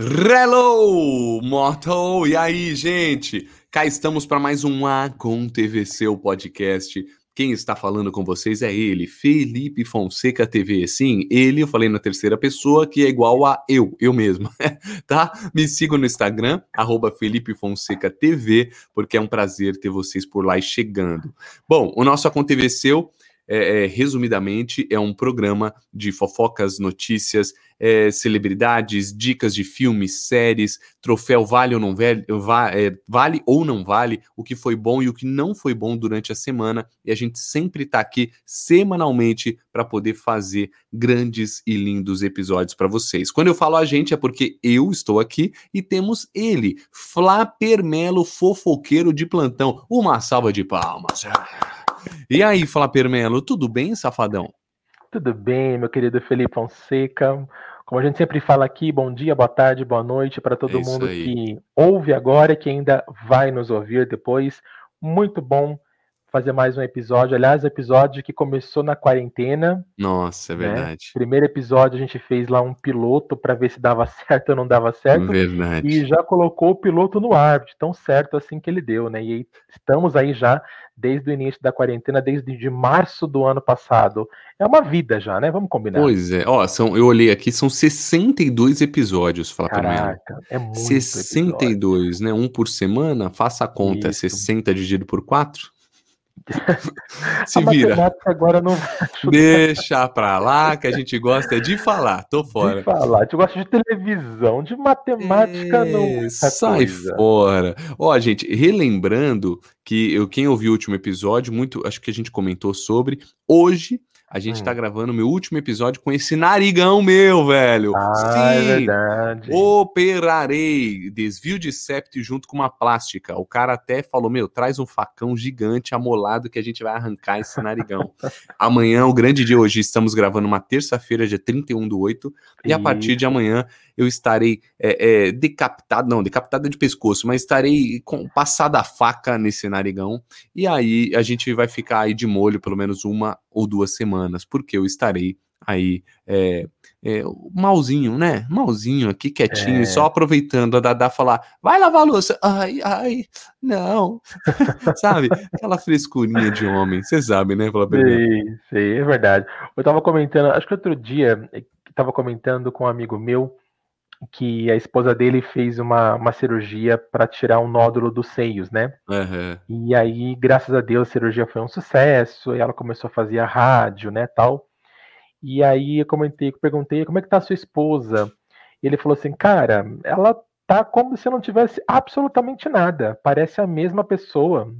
Hello, Moto! E aí, gente? Cá estamos para mais um A com TVC, o podcast. Quem está falando com vocês é ele, Felipe Fonseca TV. Sim, ele, eu falei na terceira pessoa, que é igual a eu, eu mesmo, tá? Me sigam no Instagram, arroba Felipe Fonseca TV, porque é um prazer ter vocês por lá e chegando. Bom, o nosso A TVC é, é, resumidamente, é um programa de fofocas, notícias, é, celebridades, dicas de filmes, séries, troféu vale ou não vale, é, vale ou não vale, o que foi bom e o que não foi bom durante a semana. E a gente sempre está aqui semanalmente para poder fazer grandes e lindos episódios para vocês. Quando eu falo a gente é porque eu estou aqui e temos ele, Flaper Melo, fofoqueiro de plantão. Uma salva de palmas. E aí, Flaper Melo, tudo bem, safadão? Tudo bem, meu querido Felipe Fonseca. Como a gente sempre fala aqui, bom dia, boa tarde, boa noite para todo é mundo aí. que ouve agora e que ainda vai nos ouvir depois. Muito bom fazer mais um episódio. Aliás, episódio que começou na quarentena. Nossa, é né? verdade. Né? Primeiro episódio a gente fez lá um piloto para ver se dava certo ou não dava certo. Verdade. E já colocou o piloto no ar, de tão certo assim que ele deu, né? E estamos aí já desde o início da quarentena, desde de março do ano passado. É uma vida já, né? Vamos combinar. Pois é. Ó, são, eu olhei aqui, são 62 episódios, fala Caraca, é muito 62, episódio. né? Um por semana, faça a conta, Isso. é 60 dividido por 4? Se a vira. agora não Deixa pra lá, que a gente gosta de falar. Tô fora. De falar. A gente gosta de televisão, de matemática é, não. Sai coisa. fora. Ó, gente, relembrando que eu, quem ouviu o último episódio, muito, acho que a gente comentou sobre. Hoje a gente tá hum. gravando meu último episódio com esse narigão meu, velho. Ah, é Sim, é verdade. Operarei desvio de septo junto com uma plástica. O cara até falou: Meu, traz um facão gigante amolado que a gente vai arrancar esse narigão. amanhã, o grande dia hoje, estamos gravando uma terça-feira, dia 31 do 8. E, e a partir de amanhã eu estarei é, é, decapitado, não, decapitado de pescoço, mas estarei com passada a faca nesse narigão. E aí a gente vai ficar aí de molho pelo menos uma ou duas semanas, porque eu estarei aí é, é, malzinho, né? Malzinho aqui, quietinho, é. só aproveitando a Dada falar, vai lavar a louça. Ai, ai, não. sabe? Aquela frescurinha de homem, você sabe, né? Sim, sim, é verdade. Eu tava comentando, acho que outro dia, tava comentando com um amigo meu, que a esposa dele fez uma, uma cirurgia para tirar um nódulo dos seios, né? Uhum. E aí, graças a Deus, a cirurgia foi um sucesso, e ela começou a fazer a rádio, né, tal. E aí eu comentei, perguntei, como é que tá a sua esposa? E ele falou assim, cara, ela tá como se não tivesse absolutamente nada. Parece a mesma pessoa.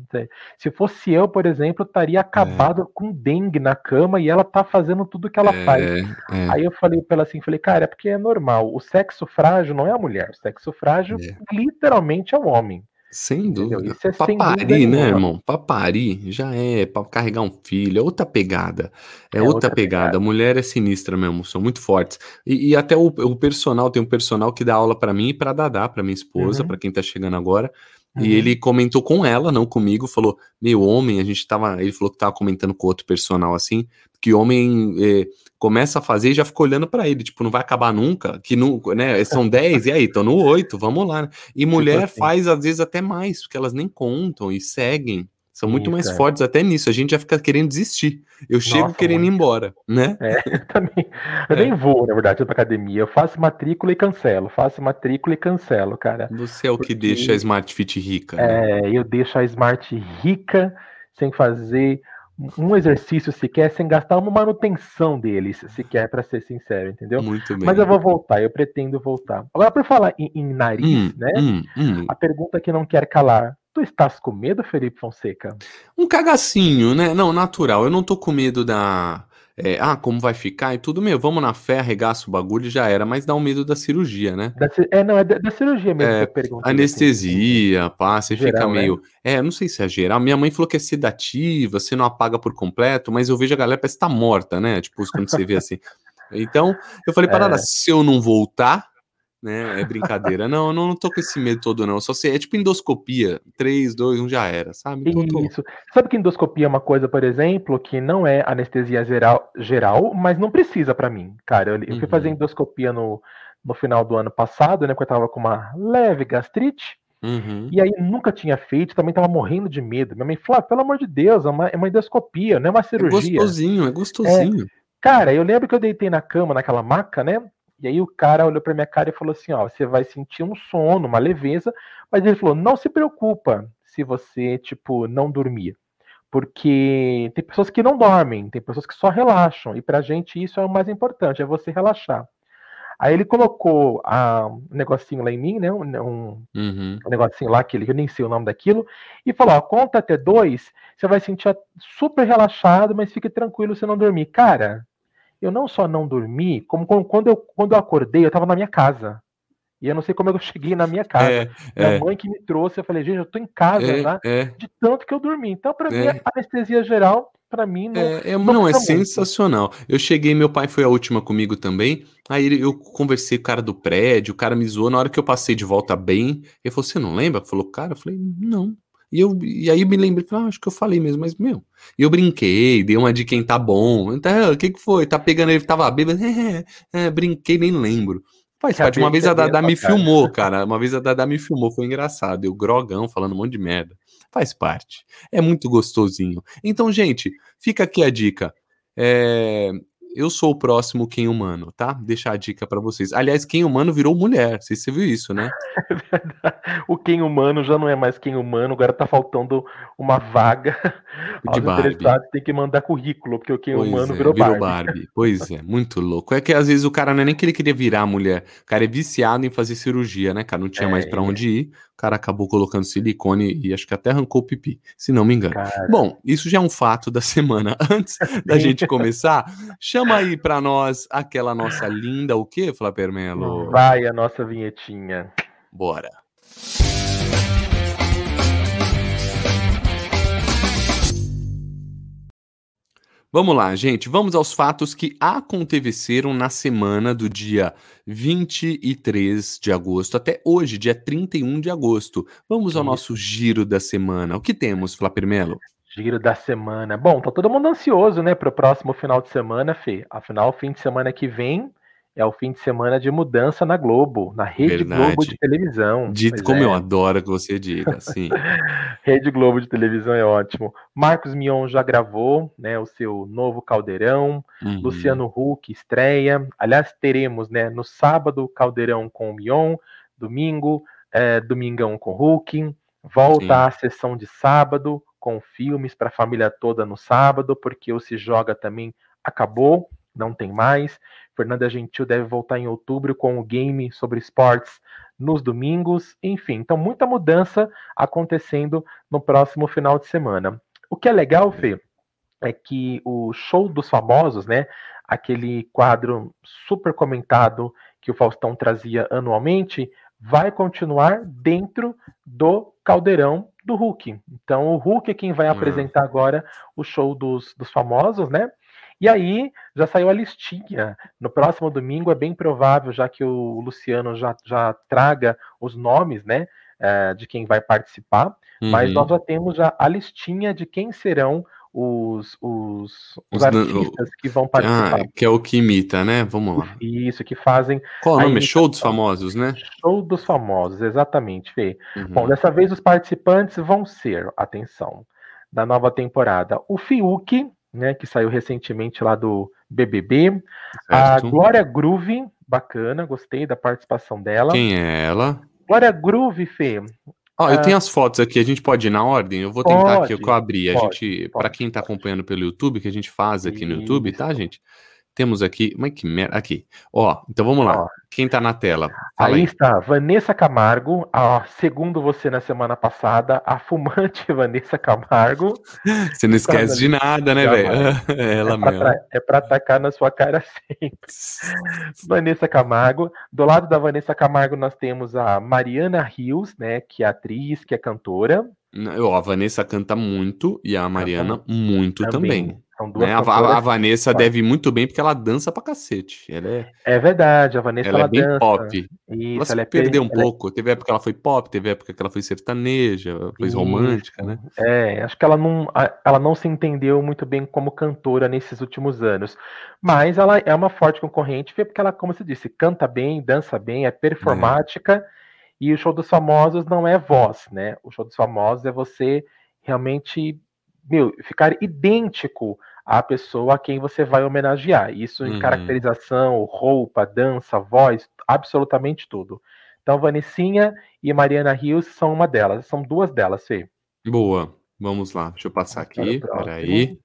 Se fosse eu, por exemplo, estaria acabado é. com dengue na cama e ela tá fazendo tudo que ela é, faz. É. Aí eu falei para ela assim, falei, cara, é porque é normal. O sexo frágil não é a mulher, o sexo frágil é. literalmente é o homem. Sem dúvida. Isso é papari, né, irmão? Papari já é para carregar um filho, é outra pegada. É, é outra, outra pegada. pegada. A mulher é sinistra mesmo, são muito fortes. E, e até o, o, personal, tem um personal que dá aula para mim e para Dadá, para minha esposa, uhum. para quem tá chegando agora. Uhum. E ele comentou com ela, não comigo, falou: Meu homem, a gente tava. Ele falou que tava comentando com outro personal assim, que homem é, começa a fazer e já fica olhando para ele, tipo, não vai acabar nunca, que não, né, são 10, e aí, tô no 8, vamos lá. Né? E tipo mulher assim. faz às vezes até mais, porque elas nem contam e seguem. São muito Isso, mais fortes até nisso. A gente já fica querendo desistir. Eu Nossa, chego querendo ir embora, né? É, eu também. Eu é. nem vou, na verdade, pra academia. Eu faço matrícula e cancelo. Faço matrícula e cancelo, cara. Você é o que deixa a Smart Fit rica. Né? É, eu deixo a Smart rica sem fazer um exercício sequer sem gastar uma manutenção deles, sequer, para ser sincero, entendeu? Muito bem. Mas eu vou voltar, eu pretendo voltar. Agora, por falar em, em nariz, hum, né? Hum, hum. A pergunta que não quer calar. Tu estás com medo, Felipe Fonseca? Um cagacinho, né? Não, natural. Eu não tô com medo da é, ah, como vai ficar e tudo, meu, vamos na fé, arregaça o bagulho e já era, mas dá um medo da cirurgia, né? Da, é, não, é da, da cirurgia mesmo é, que eu Anestesia, assim. pá, você geral, fica meio. Né? É, não sei se é geral. Minha mãe falou que é sedativa, você não apaga por completo, mas eu vejo a galera parece que tá morta, né? Tipo, quando você vê assim. Então, eu falei, parada, é. se eu não voltar, né? É brincadeira. não, não, não tô com esse medo todo, não. Só sei, é tipo endoscopia. 3, 2, 1 já era, sabe? Então, Isso. Tô... Sabe que endoscopia é uma coisa, por exemplo, que não é anestesia geral, geral mas não precisa para mim. Cara, eu, eu fui fazer uhum. endoscopia no, no final do ano passado, né? Porque eu tava com uma leve gastrite. Uhum. E aí nunca tinha feito, também tava morrendo de medo. Minha mãe falou: ah, pelo amor de Deus, é uma, é uma endoscopia, não é uma É cirurgia. gostosinho, é gostosinho. Cara, eu lembro que eu deitei na cama, naquela maca, né? E aí o cara olhou pra minha cara e falou assim: ó, você vai sentir um sono, uma leveza, mas ele falou: não se preocupa se você, tipo, não dormir. Porque tem pessoas que não dormem, tem pessoas que só relaxam, e pra gente isso é o mais importante, é você relaxar. Aí ele colocou ah, um negocinho lá em mim, né? Um, um Uhum. um negocinho lá, que eu nem sei o nome daquilo, e falou: ó, conta até dois, você vai sentir super relaxado, mas fique tranquilo se não dormir. Cara, eu não só não dormi, como quando- eu, quando eu acordei, eu tava na minha casa. E eu não sei como eu cheguei na minha casa. É, Minha é, mãe que me trouxe, eu falei, gente, eu tô em casa é, é, de tanto que eu dormi. Então, pra mim, É. a anestesia geral, pra mim, não. é, é, não não, é muito. sensacional. Eu cheguei, meu pai foi a última comigo também. Aí eu conversei com o cara do prédio, o cara me zoou. Na hora que eu passei de volta bem, ele falou: Você não lembra? Falou, cara, eu falei, não. E, eu, e aí me lembrei, ah, acho que eu falei mesmo, mas meu. E eu brinquei, dei uma de quem tá bom. Então, o que que foi? Tá pegando ele, tava bêbado. É, é, brinquei, nem lembro. Faz parte. Uma vez a Dada me cara? filmou, cara. Uma vez a Dada me filmou, foi engraçado. Eu grogão, falando um monte de merda. Faz parte. É muito gostosinho. Então, gente, fica aqui a dica. É, Eu sou o próximo Quem Humano, tá? Deixar a dica pra vocês. Aliás, Quem Humano virou mulher. Não sei se você viu isso, né? o quem humano já não é mais quem humano, agora tá faltando uma vaga. De Barbie. tem que mandar currículo, porque o quem Pois humano é, virou, virou Barbie. Barbie. Pois é, muito louco. É que às vezes o cara não é nem que ele queria virar mulher, o cara é viciado em fazer cirurgia, né, cara? Não tinha É, mais pra é. onde ir, o cara acabou colocando silicone e acho que até arrancou o pipi, se não me engano. Cara, Bom, isso já é um fato da semana. Antes da gente começar, chama aí pra nós aquela nossa linda, o quê, Flávio Melo? vai a nossa vinhetinha. Bora. Vamos lá, gente. Vamos aos fatos que aconteceram na semana do dia 23 de agosto até hoje, dia 31 de agosto. Vamos ao nosso giro da semana. O que temos, Flávio Melo? Giro da semana. Bom, tá todo mundo ansioso, né, pro próximo final de semana, Fê. Afinal, o fim de semana que vem é o fim de semana de mudança na Globo, na Rede Verdade. Globo de televisão. Dito como é. eu adoro que você diga, sim. Rede Globo de televisão é ótimo. Marcos Mion já gravou, né, o seu novo Caldeirão. Uhum. Luciano Huck estreia. Aliás, teremos, né, no sábado, Caldeirão com o Mion, domingo, é, Domingão com o Huck. Volta Sim. a sessão de sábado, com filmes para a família toda no sábado, porque o Se Joga também acabou, não tem mais. Fernanda Gentil deve voltar em outubro com o game sobre esportes nos domingos. Enfim, então muita mudança acontecendo no próximo final de semana. O que é legal, Fê, é que o show dos famosos, né? Aquele quadro super comentado que o Faustão trazia anualmente, vai continuar dentro do caldeirão do Hulk. Então o Hulk é quem vai apresentar agora o show dos, dos famosos, né? E aí já saiu a listinha. No próximo domingo é bem provável, já que o Luciano já, já traga os nomes, né? eh, de quem vai participar. Mas Uhum. nós já temos já a listinha de quem serão os, os, os Os artistas que vão participar. Ah, que é o que imita, né? Vamos lá. Isso, que fazem Qual o a nome? imitação. Show dos famosos, né? show dos famosos, exatamente, Fê. Uhum. Bom, dessa vez os participantes vão ser, atenção, da nova temporada, o Fiuk, né, que saiu recentemente lá do BBB, a Certo. Glória Groove, bacana, gostei da participação dela. Quem é ela? Glória Groove, Fê, Ó, eu Ah. tenho as fotos aqui, a gente pode ir na ordem? Eu vou tentar aqui o Pode, que eu abri. A pode, gente, para pode, quem tá pode. acompanhando pelo YouTube, que a gente faz aqui no YouTube, tá, gente? Temos aqui, mas que merda, aqui. Ó, então vamos lá. Ó. Quem tá na tela? Aí aí. está Vanessa Camargo, a, segundo você na semana passada, a fumante Vanessa Camargo. Você não esquece de nada, né, velho? Ela é, pra mesmo. tra- é pra atacar na sua cara sempre. Vanessa Camargo. Do lado da Vanessa Camargo, nós temos a Mariana Rios, né? Que é atriz, que é cantora. Ó, a Vanessa canta muito e a Mariana muito também. também. São duas né? a, a, Vanessa deve muito bem porque ela dança pra cacete. Ela é, é verdade, a Vanessa ela, ela é bem dança. pop. Isso, ela se ela é perdeu um pouco. Teve época que ela foi pop, teve época que ela foi sertaneja, foi Isso. romântica, né? É, acho que ela não, ela não se entendeu muito bem como cantora nesses últimos anos. Mas ela é uma forte concorrente, porque ela, como você disse, canta bem, dança bem, é performática. É. E o show dos famosos não é voz, né? O show dos famosos é você realmente meu, ficar idêntico à pessoa a quem você vai homenagear. Isso em uhum. caracterização, roupa, dança, voz, absolutamente tudo. Então, Vanessinha e Mariana Rios são uma delas, são duas delas, Fê. Boa, vamos lá, deixa eu passar aqui, peraí.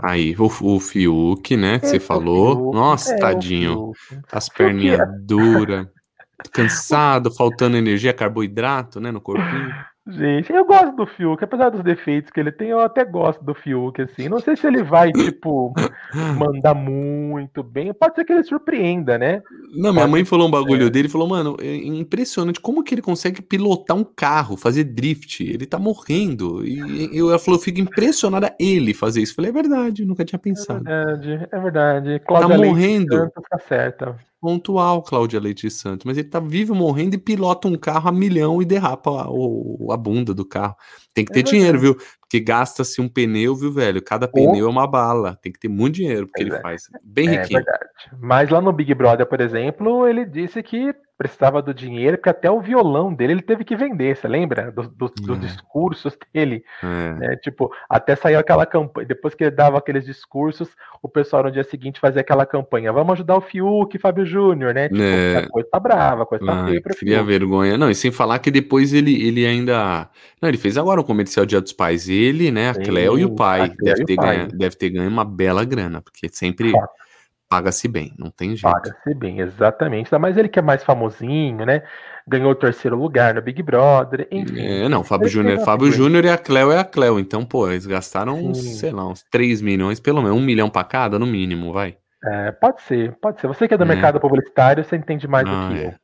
Aí, o, o Fiuk, né, que é, você falou. Fiuk, Nossa, é, tadinho. As perninhas duras, cansado, faltando energia, carboidrato, né, no corpinho. Gente, eu gosto do Fiuk, apesar dos defeitos que ele tem, eu até gosto do Fiuk, assim. Não sei se ele vai, tipo, mandar muito bem. Pode ser que ele surpreenda, né? Não, minha mãe falou um bagulho é. dele, falou, mano, é impressionante como que ele consegue pilotar um carro, fazer drift. Ele tá morrendo. E eu, ela falou, eu fico impressionada ele fazer isso. Eu falei, é verdade, nunca tinha pensado. É verdade, é verdade. Cláudia tá morrendo. Leite, tá certa pontual, Cláudia Leite Santos, mas ele tá vivo morrendo e pilota um carro a milhão e derrapa a, a bunda do carro. Tem que ter é dinheiro, viu? Porque gasta-se um pneu, viu, velho? Cada pneu é uma bala. Tem que ter muito dinheiro porque ele é. faz. Bem é riquinho. Verdade. Mas lá no Big Brother, por exemplo, ele disse que precisava do dinheiro, porque até o violão dele ele teve que vender, você lembra? Dos do, do é. discursos dele. É. Né? Tipo, até saiu aquela campanha, depois que ele dava aqueles discursos, o pessoal no dia seguinte fazia aquela campanha, vamos ajudar o Fiuk, Fábio Júnior, né? Tipo, é. a coisa tá brava, a coisa tá feia pra Fiuk. vergonha. Não, e sem falar que depois ele, ele ainda... Não, ele fez agora um comercial Dia dos Pais, ele, né, a Cleo e o pai, deve ter, pai. Ganho, deve ter ganho uma bela grana, porque sempre... Paga-se bem, não tem jeito. Paga-se bem, exatamente. Mas ele que é mais famosinho, né? Ganhou o terceiro lugar no Big Brother, enfim. É, não, Fábio Júnior, Fábio Júnior e a Cleo é a Cleo. Então, pô, eles gastaram, uns, sei lá, uns 3 milhões, pelo menos, um milhão pra cada, no mínimo, vai. É, pode ser, pode ser. Você que é do é. mercado publicitário, você entende mais ah, do que é. eu.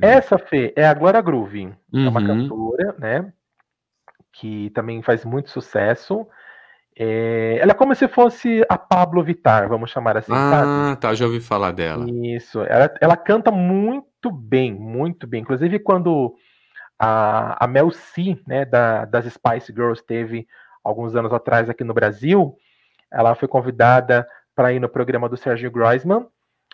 Essa, Fê, é a Glória Groove. Uhum. É uma uhum. cantora, né? Que também faz muito sucesso. É, ela é como se fosse a Pablo Vittar, vamos chamar assim. Ah, sabe? tá, já ouvi falar dela. Isso, ela, ela canta muito bem, muito bem. Inclusive, quando a, a Mel C, né, da, das Spice Girls, teve alguns anos atrás aqui no Brasil, ela foi convidada para ir no programa do Sergio Groisman.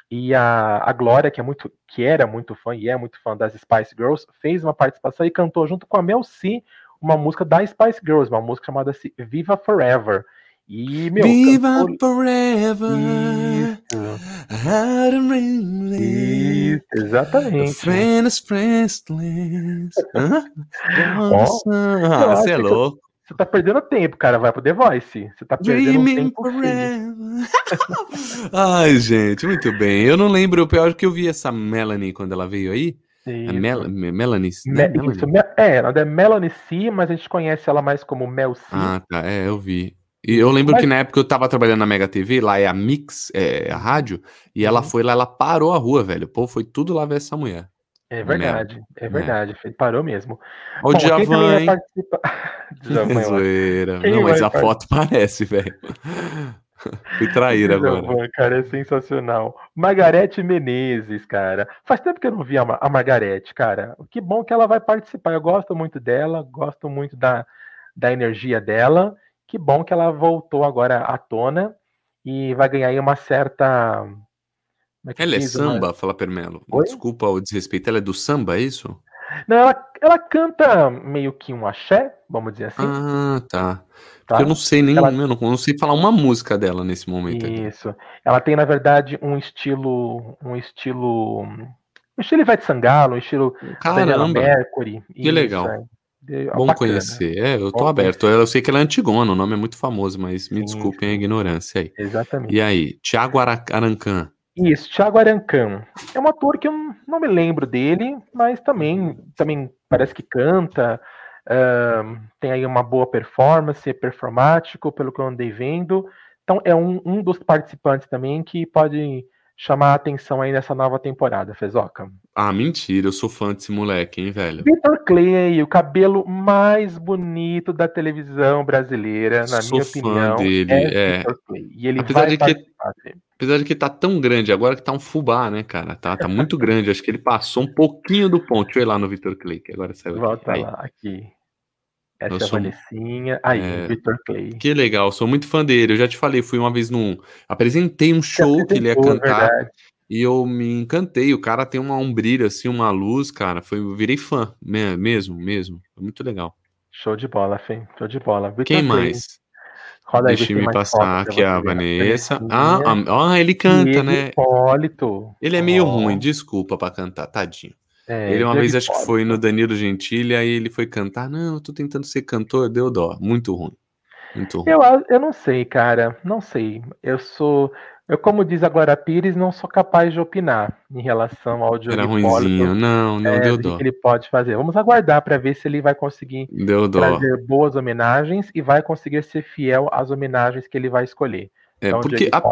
E a, a Glória, que, é muito, que era muito fã e é muito fã das Spice Girls, fez uma participação e cantou junto com a Mel C uma música da Spice Girls, uma música chamada Viva Forever. E, meu, Viva cantor... Forever. Isso. Isso, exatamente. Friends, friends, oh, você é louco. Você tá perdendo tempo, cara. Vai pro The Voice. Você tá perdendo Dreaming tempo. Ai, gente, muito bem. Eu não lembro, o pior é que eu vi essa Melanie quando ela veio aí. É Mel Melanie, né? Me Melanie. Isso, é, ela é Melanie C, mas a gente conhece ela mais como Mel C. Ah, tá. É, eu vi. E eu lembro mas... que na época eu tava trabalhando na Mega TV, lá é a Mix, é a rádio, e ela uhum. foi lá, ela parou a rua, velho. Pô, foi tudo lá ver essa mulher. É verdade, Mel. é verdade. É. Parou mesmo. O Djavan, hein? Participa... Zoeira. Não, mas a foto parece, velho. Fui trair agora. cara, é sensacional. Margarete Menezes, cara. Faz tempo que eu não vi a, a Margarete, cara. Que bom que ela vai participar. Eu gosto muito dela, gosto muito da, da energia dela. Que bom que ela voltou agora à tona e vai ganhar aí uma certa. É ela é samba, uma... fala Permelo. Oi? Desculpa o desrespeito. Ela é do samba, é isso? Não, ela, ela canta meio que um axé, vamos dizer assim. Ah, tá. Tá? eu não sei nem, ela... eu não, não, sei falar uma música dela nesse momento. Isso. Aqui. Ela tem, na verdade, um estilo. Um estilo. Um estilo Ivete Sangalo, um estilo Caramba, Mercury. Que isso, legal. É. Bom bacana. conhecer. É, eu tô Bom aberto. Conhecer. Eu sei que ela é antigona, o nome é muito famoso, mas me sim, desculpem a ignorância aí. Exatamente. E aí, Tiago Arancan. Isso, Thiago Arancan. É um ator que eu não me lembro dele, mas também, também parece que canta, uh, tem aí uma boa performance, é performático, pelo que eu andei vendo. Então é um, um dos participantes também que pode chamar a atenção aí nessa nova temporada, Fezoca? Ah, mentira, eu sou fã desse moleque, hein, velho? Vitor Clay, o cabelo mais bonito da televisão brasileira, na sou minha fã opinião. dele, é, é. Clay. E ele Apesar de que-. Apesar de que tá tão grande, agora que tá um fubá, né, cara? Tá, tá muito grande. Acho que ele passou um pouquinho do ponto. Deixa eu ir lá no Vitor Clay, que agora saiu aqui. Volta Aí. lá, aqui. Essa Eu é sou- Vanessinha. Aí, é, Vitor Clay. Que legal, sou muito fã dele. Eu já te falei, fui uma vez num. Apresentei um show que ele ia cantar verdade. E eu me encantei. O cara tem uma, um brilho, assim, uma luz, cara. Foi, eu virei fã, me- mesmo, mesmo. Foi muito legal. Show de bola, Fê. Show de bola. Vitor Quem mais? Roda aí, Deixa tem me passar aqui a. Vanessa. Ah, ah, ele canta, né? Hipólito. Ele é meio Ó, ruim, desculpa pra cantar, tadinho. é, Ele uma vez acho que foi no Danilo Gentili, aí ele foi cantar. Não, eu tô tentando ser cantor, deu dó. Muito ruim. Muito ruim. Eu, eu não sei, cara. Não sei. Eu sou. Eu, como diz a Glória Pires, não sou capaz de opinar em relação ao Diogo Era ruinzinho. Não, não é, deu dó. que ele pode fazer. Vamos aguardar para ver se ele vai conseguir Deu dó. trazer boas homenagens e vai conseguir ser fiel às homenagens que ele vai escolher. É, Então, porque a,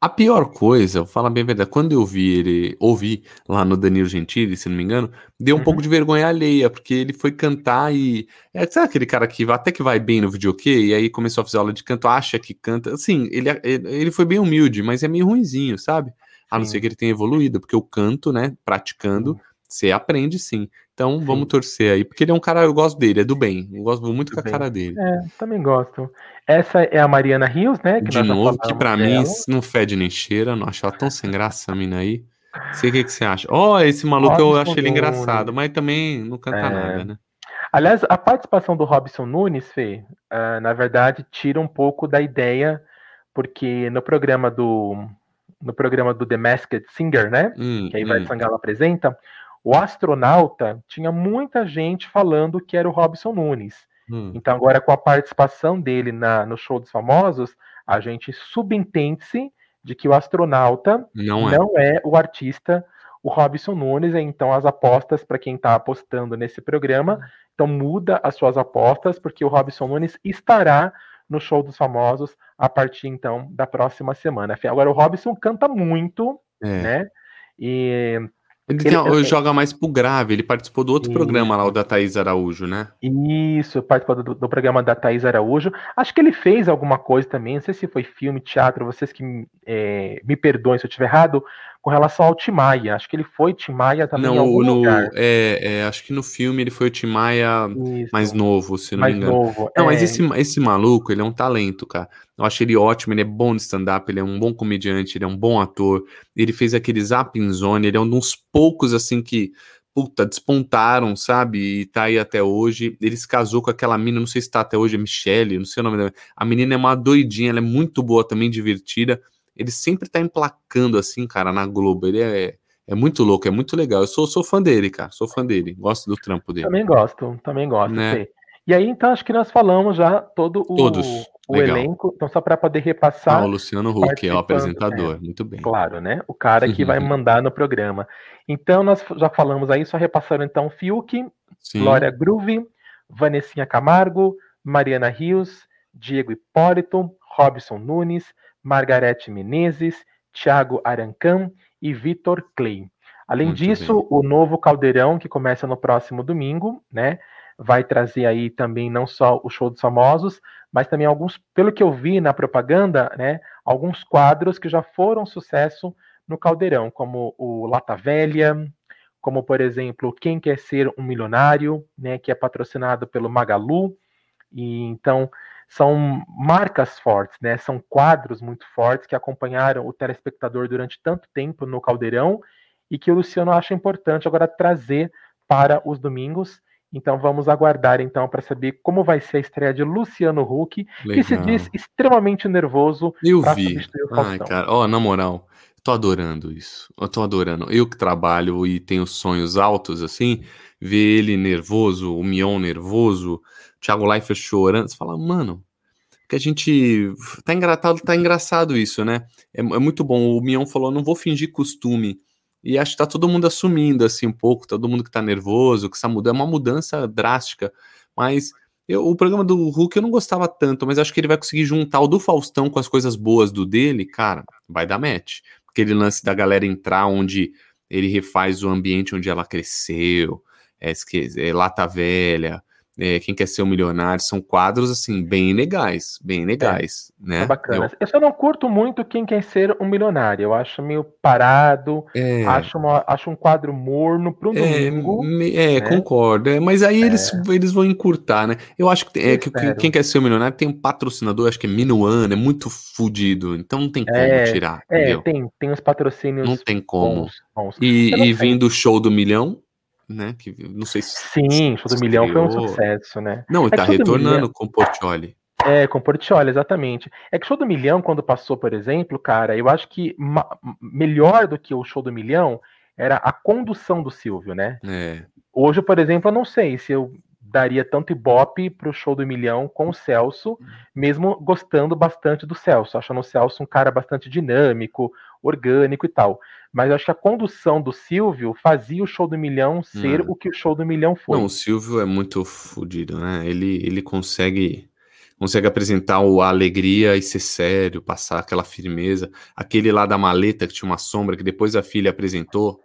a pior coisa, vou falar bem a verdade, quando eu vi ele, ouvi lá no Danilo Gentili, se não me engano, deu um Uhum. pouco de vergonha alheia, porque ele foi cantar e. É, sabe aquele cara que até que vai bem no videokê e aí começou a fazer aula de canto, acha que canta. Assim, ele, ele ele foi bem humilde, mas é meio ruinzinho, sabe? A não Sim. ser que ele tenha evoluído, porque o canto, né, praticando, você aprende sim. Então vamos Sim. torcer aí, porque ele é um cara, eu gosto dele, é do bem. Eu gosto muito Do com a bem. cara dele. É, também gosto. Essa é a Mariana Rios, né? Que De novo, que pra mim dela. não fede nem cheira, não acho ela tão sem graça essa mina aí. Sei o que, que você acha. Ó, esse maluco eu acho ele Nunes. engraçado, mas também não canta É. nada, né? Aliás, a participação do Robson Nunes, Fê, ah, na verdade, tira um pouco da ideia, porque no programa do no programa do The Masked Singer, né? Hum, Que a Ivete hum. Sangalo apresenta, o astronauta tinha muita gente falando que era o Robson Nunes. hum. Então, agora com a participação dele na, no show dos famosos, a gente subentende-se de que o astronauta Não é. não é o artista, o Robson Nunes. Então, as apostas para quem está apostando nesse programa, então muda as suas apostas, porque o Robson Nunes estará no show dos famosos a partir então da próxima semana. Agora, o Robson canta muito, É. né? E Ele, Ele- tem- ele joga mais pro grave, ele participou do outro Isso. programa lá, o da Thaís Araújo, né? Isso, participou do, do programa da Thaís Araújo. Acho que ele fez alguma coisa também, não sei se foi filme, teatro, vocês que é, me perdoem se eu estiver errado, com relação ao Timaya. Acho que ele foi Timaya também em não, algum no, lugar. é, é, acho que no filme ele foi o Tim Maia Isso, mais novo, se não mais me engano. novo. Não, mas é, esse, esse maluco, ele é um talento, cara. Eu acho ele ótimo, ele é bom de stand-up, ele é um bom comediante, ele é um bom ator. Ele fez aquele Zapping Zone, ele é um dos poucos, assim, que, puta, despontaram, sabe? E tá aí até hoje. Ele se casou com aquela mina, não sei se tá até hoje, é Michelle, não sei o nome dela. A menina é uma doidinha, ela é muito boa também, divertida. Ele sempre tá emplacando, assim, cara, na Globo. Ele é, é muito louco, é muito legal. Eu sou, sou fã dele, cara, sou fã dele. Gosto do trampo dele. Também gosto, também gosto. Né? E aí, então, acho que nós falamos já todo o, Todos, o legal. elenco. Então, só para poder Ah, repassar, o Luciano Huck, é o apresentador. Muito bem. claro, né? O cara que vai mandar no programa. Então, nós já falamos aí, só repassando então Fiuk, Sim. Glória Groove, Vanessinha Camargo, Mariana Rios, Diego Hipólito, Robson Nunes, Margarete Menezes, Thiago Arancam e Vitor Clay. Além Muito disso, o novo Caldeirão, que começa no próximo domingo, né? Vai trazer aí também não só o show dos famosos, mas também alguns, pelo que eu vi na propaganda, né? Alguns quadros que já foram sucesso no Caldeirão, como o Lata Velha, como por exemplo, Quem Quer Ser um Milionário, né, que é patrocinado pelo Magalu, e então são marcas fortes, né, são quadros muito fortes que acompanharam o telespectador durante tanto tempo no Caldeirão e que o Luciano acha importante agora trazer para os domingos. Então vamos aguardar então para saber como vai ser a estreia de Luciano Huck, que se Legal. diz extremamente nervoso Eu vi. Ai, cara, ó, na moral, tô adorando isso. Eu tô adorando. Eu que trabalho e tenho sonhos altos, assim, ver ele nervoso, o Mion nervoso, Thiago Leifert chorando, você fala, mano, que a gente. Tá engraçado, tá engraçado isso, né? É, é muito bom. O Mion falou, não vou fingir costume. E acho que tá todo mundo assumindo, assim, um pouco, todo mundo que tá nervoso, que está mudando, é uma mudança drástica. Mas eu- o programa do Hulk eu não gostava tanto, mas acho que ele vai conseguir juntar o do Faustão com as coisas boas do dele, cara, vai dar match. aquele lance da galera entrar onde ele refaz o ambiente onde ela cresceu, é, é Lata Velha, é, Quem Quer Ser um Milionário, são quadros, assim, bem legais, bem legais, é, né? É bacana. Eu... eu... só não curto muito Quem Quer Ser um Milionário, eu acho meio parado, é... acho, uma, acho um quadro morno para um é, domingo. É, né? concordo, é, mas aí eles, eles vão encurtar, né? Eu acho que, é, que Quem Quer Ser um Milionário tem um patrocinador, acho que é Minuano, é muito fodido, então não tem como tirar. É, tem, tem uns patrocínios Não tem como. Bons, bons. E, e vindo o show do milhão, né? Que não sei se. Sim, Show do Milhão foi um sucesso, né? Não, é tá retornando com o Portioli. É, com Portioli, exatamente. É que o Show do Milhão, quando passou, por exemplo, cara, eu acho que melhor do que o Show do Milhão era a condução do Silvio, né? É. Hoje, por exemplo, eu não sei se eu daria tanto ibope pro show do milhão com o Celso, mesmo gostando bastante do Celso, achando o Celso um cara bastante dinâmico, orgânico e tal. Mas acho que a condução do Silvio fazia o show do milhão ser o que o show do milhão foi. Não, o Silvio é muito fodido, né? Ele, ele consegue consegue apresentar o, a alegria e ser sério, passar aquela firmeza. Aquele lá da maleta que tinha uma sombra que depois a filha apresentou,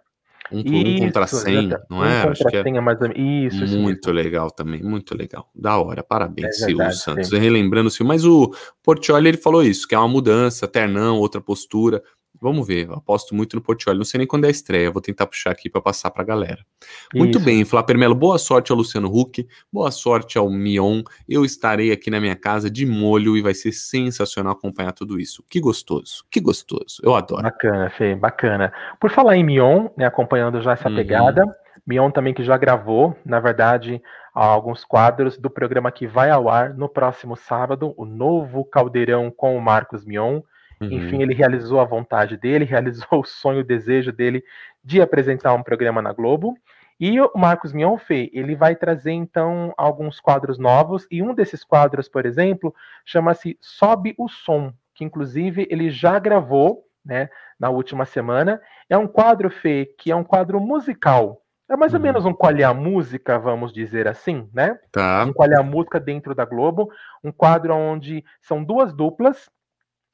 um, isso, um contra 100, não um é? Acho que é mais isso, muito isso. legal também, muito legal. Da hora, parabéns, é Silvio Santos. Sim. Relembrando o Silvio, mas o Portioli ele falou isso, que é uma mudança, ternão, outra postura. Vamos ver, aposto muito no Portioli. Não sei nem quando é a estreia, vou tentar puxar aqui para passar para a galera. Muito Isso. bem, Flávio Melo, boa sorte ao Luciano Huck, boa sorte ao Mion. Eu estarei aqui na minha casa de molho e vai ser sensacional acompanhar tudo isso. Que gostoso, que gostoso. Eu adoro. Bacana, Fê, bacana. Por falar em Mion, né, acompanhando já essa uhum. pegada, Mion também que já gravou, na verdade, alguns quadros do programa que vai ao ar no próximo sábado, o novo Caldeirão com o Marcos Mion. Uhum. Enfim, ele realizou a vontade dele, realizou o sonho, o desejo dele de apresentar um programa na Globo. E o Marcos Mionfe, ele vai trazer então alguns quadros novos, e um desses quadros, por exemplo, chama-se Sobe o Som, que inclusive ele já gravou, né, na última semana. É um quadro, Fê, que é um quadro musical. É mais ou uhum. menos um qual a música, vamos dizer assim, né? Tá. Um qual a música dentro da Globo, um quadro onde são duas duplas,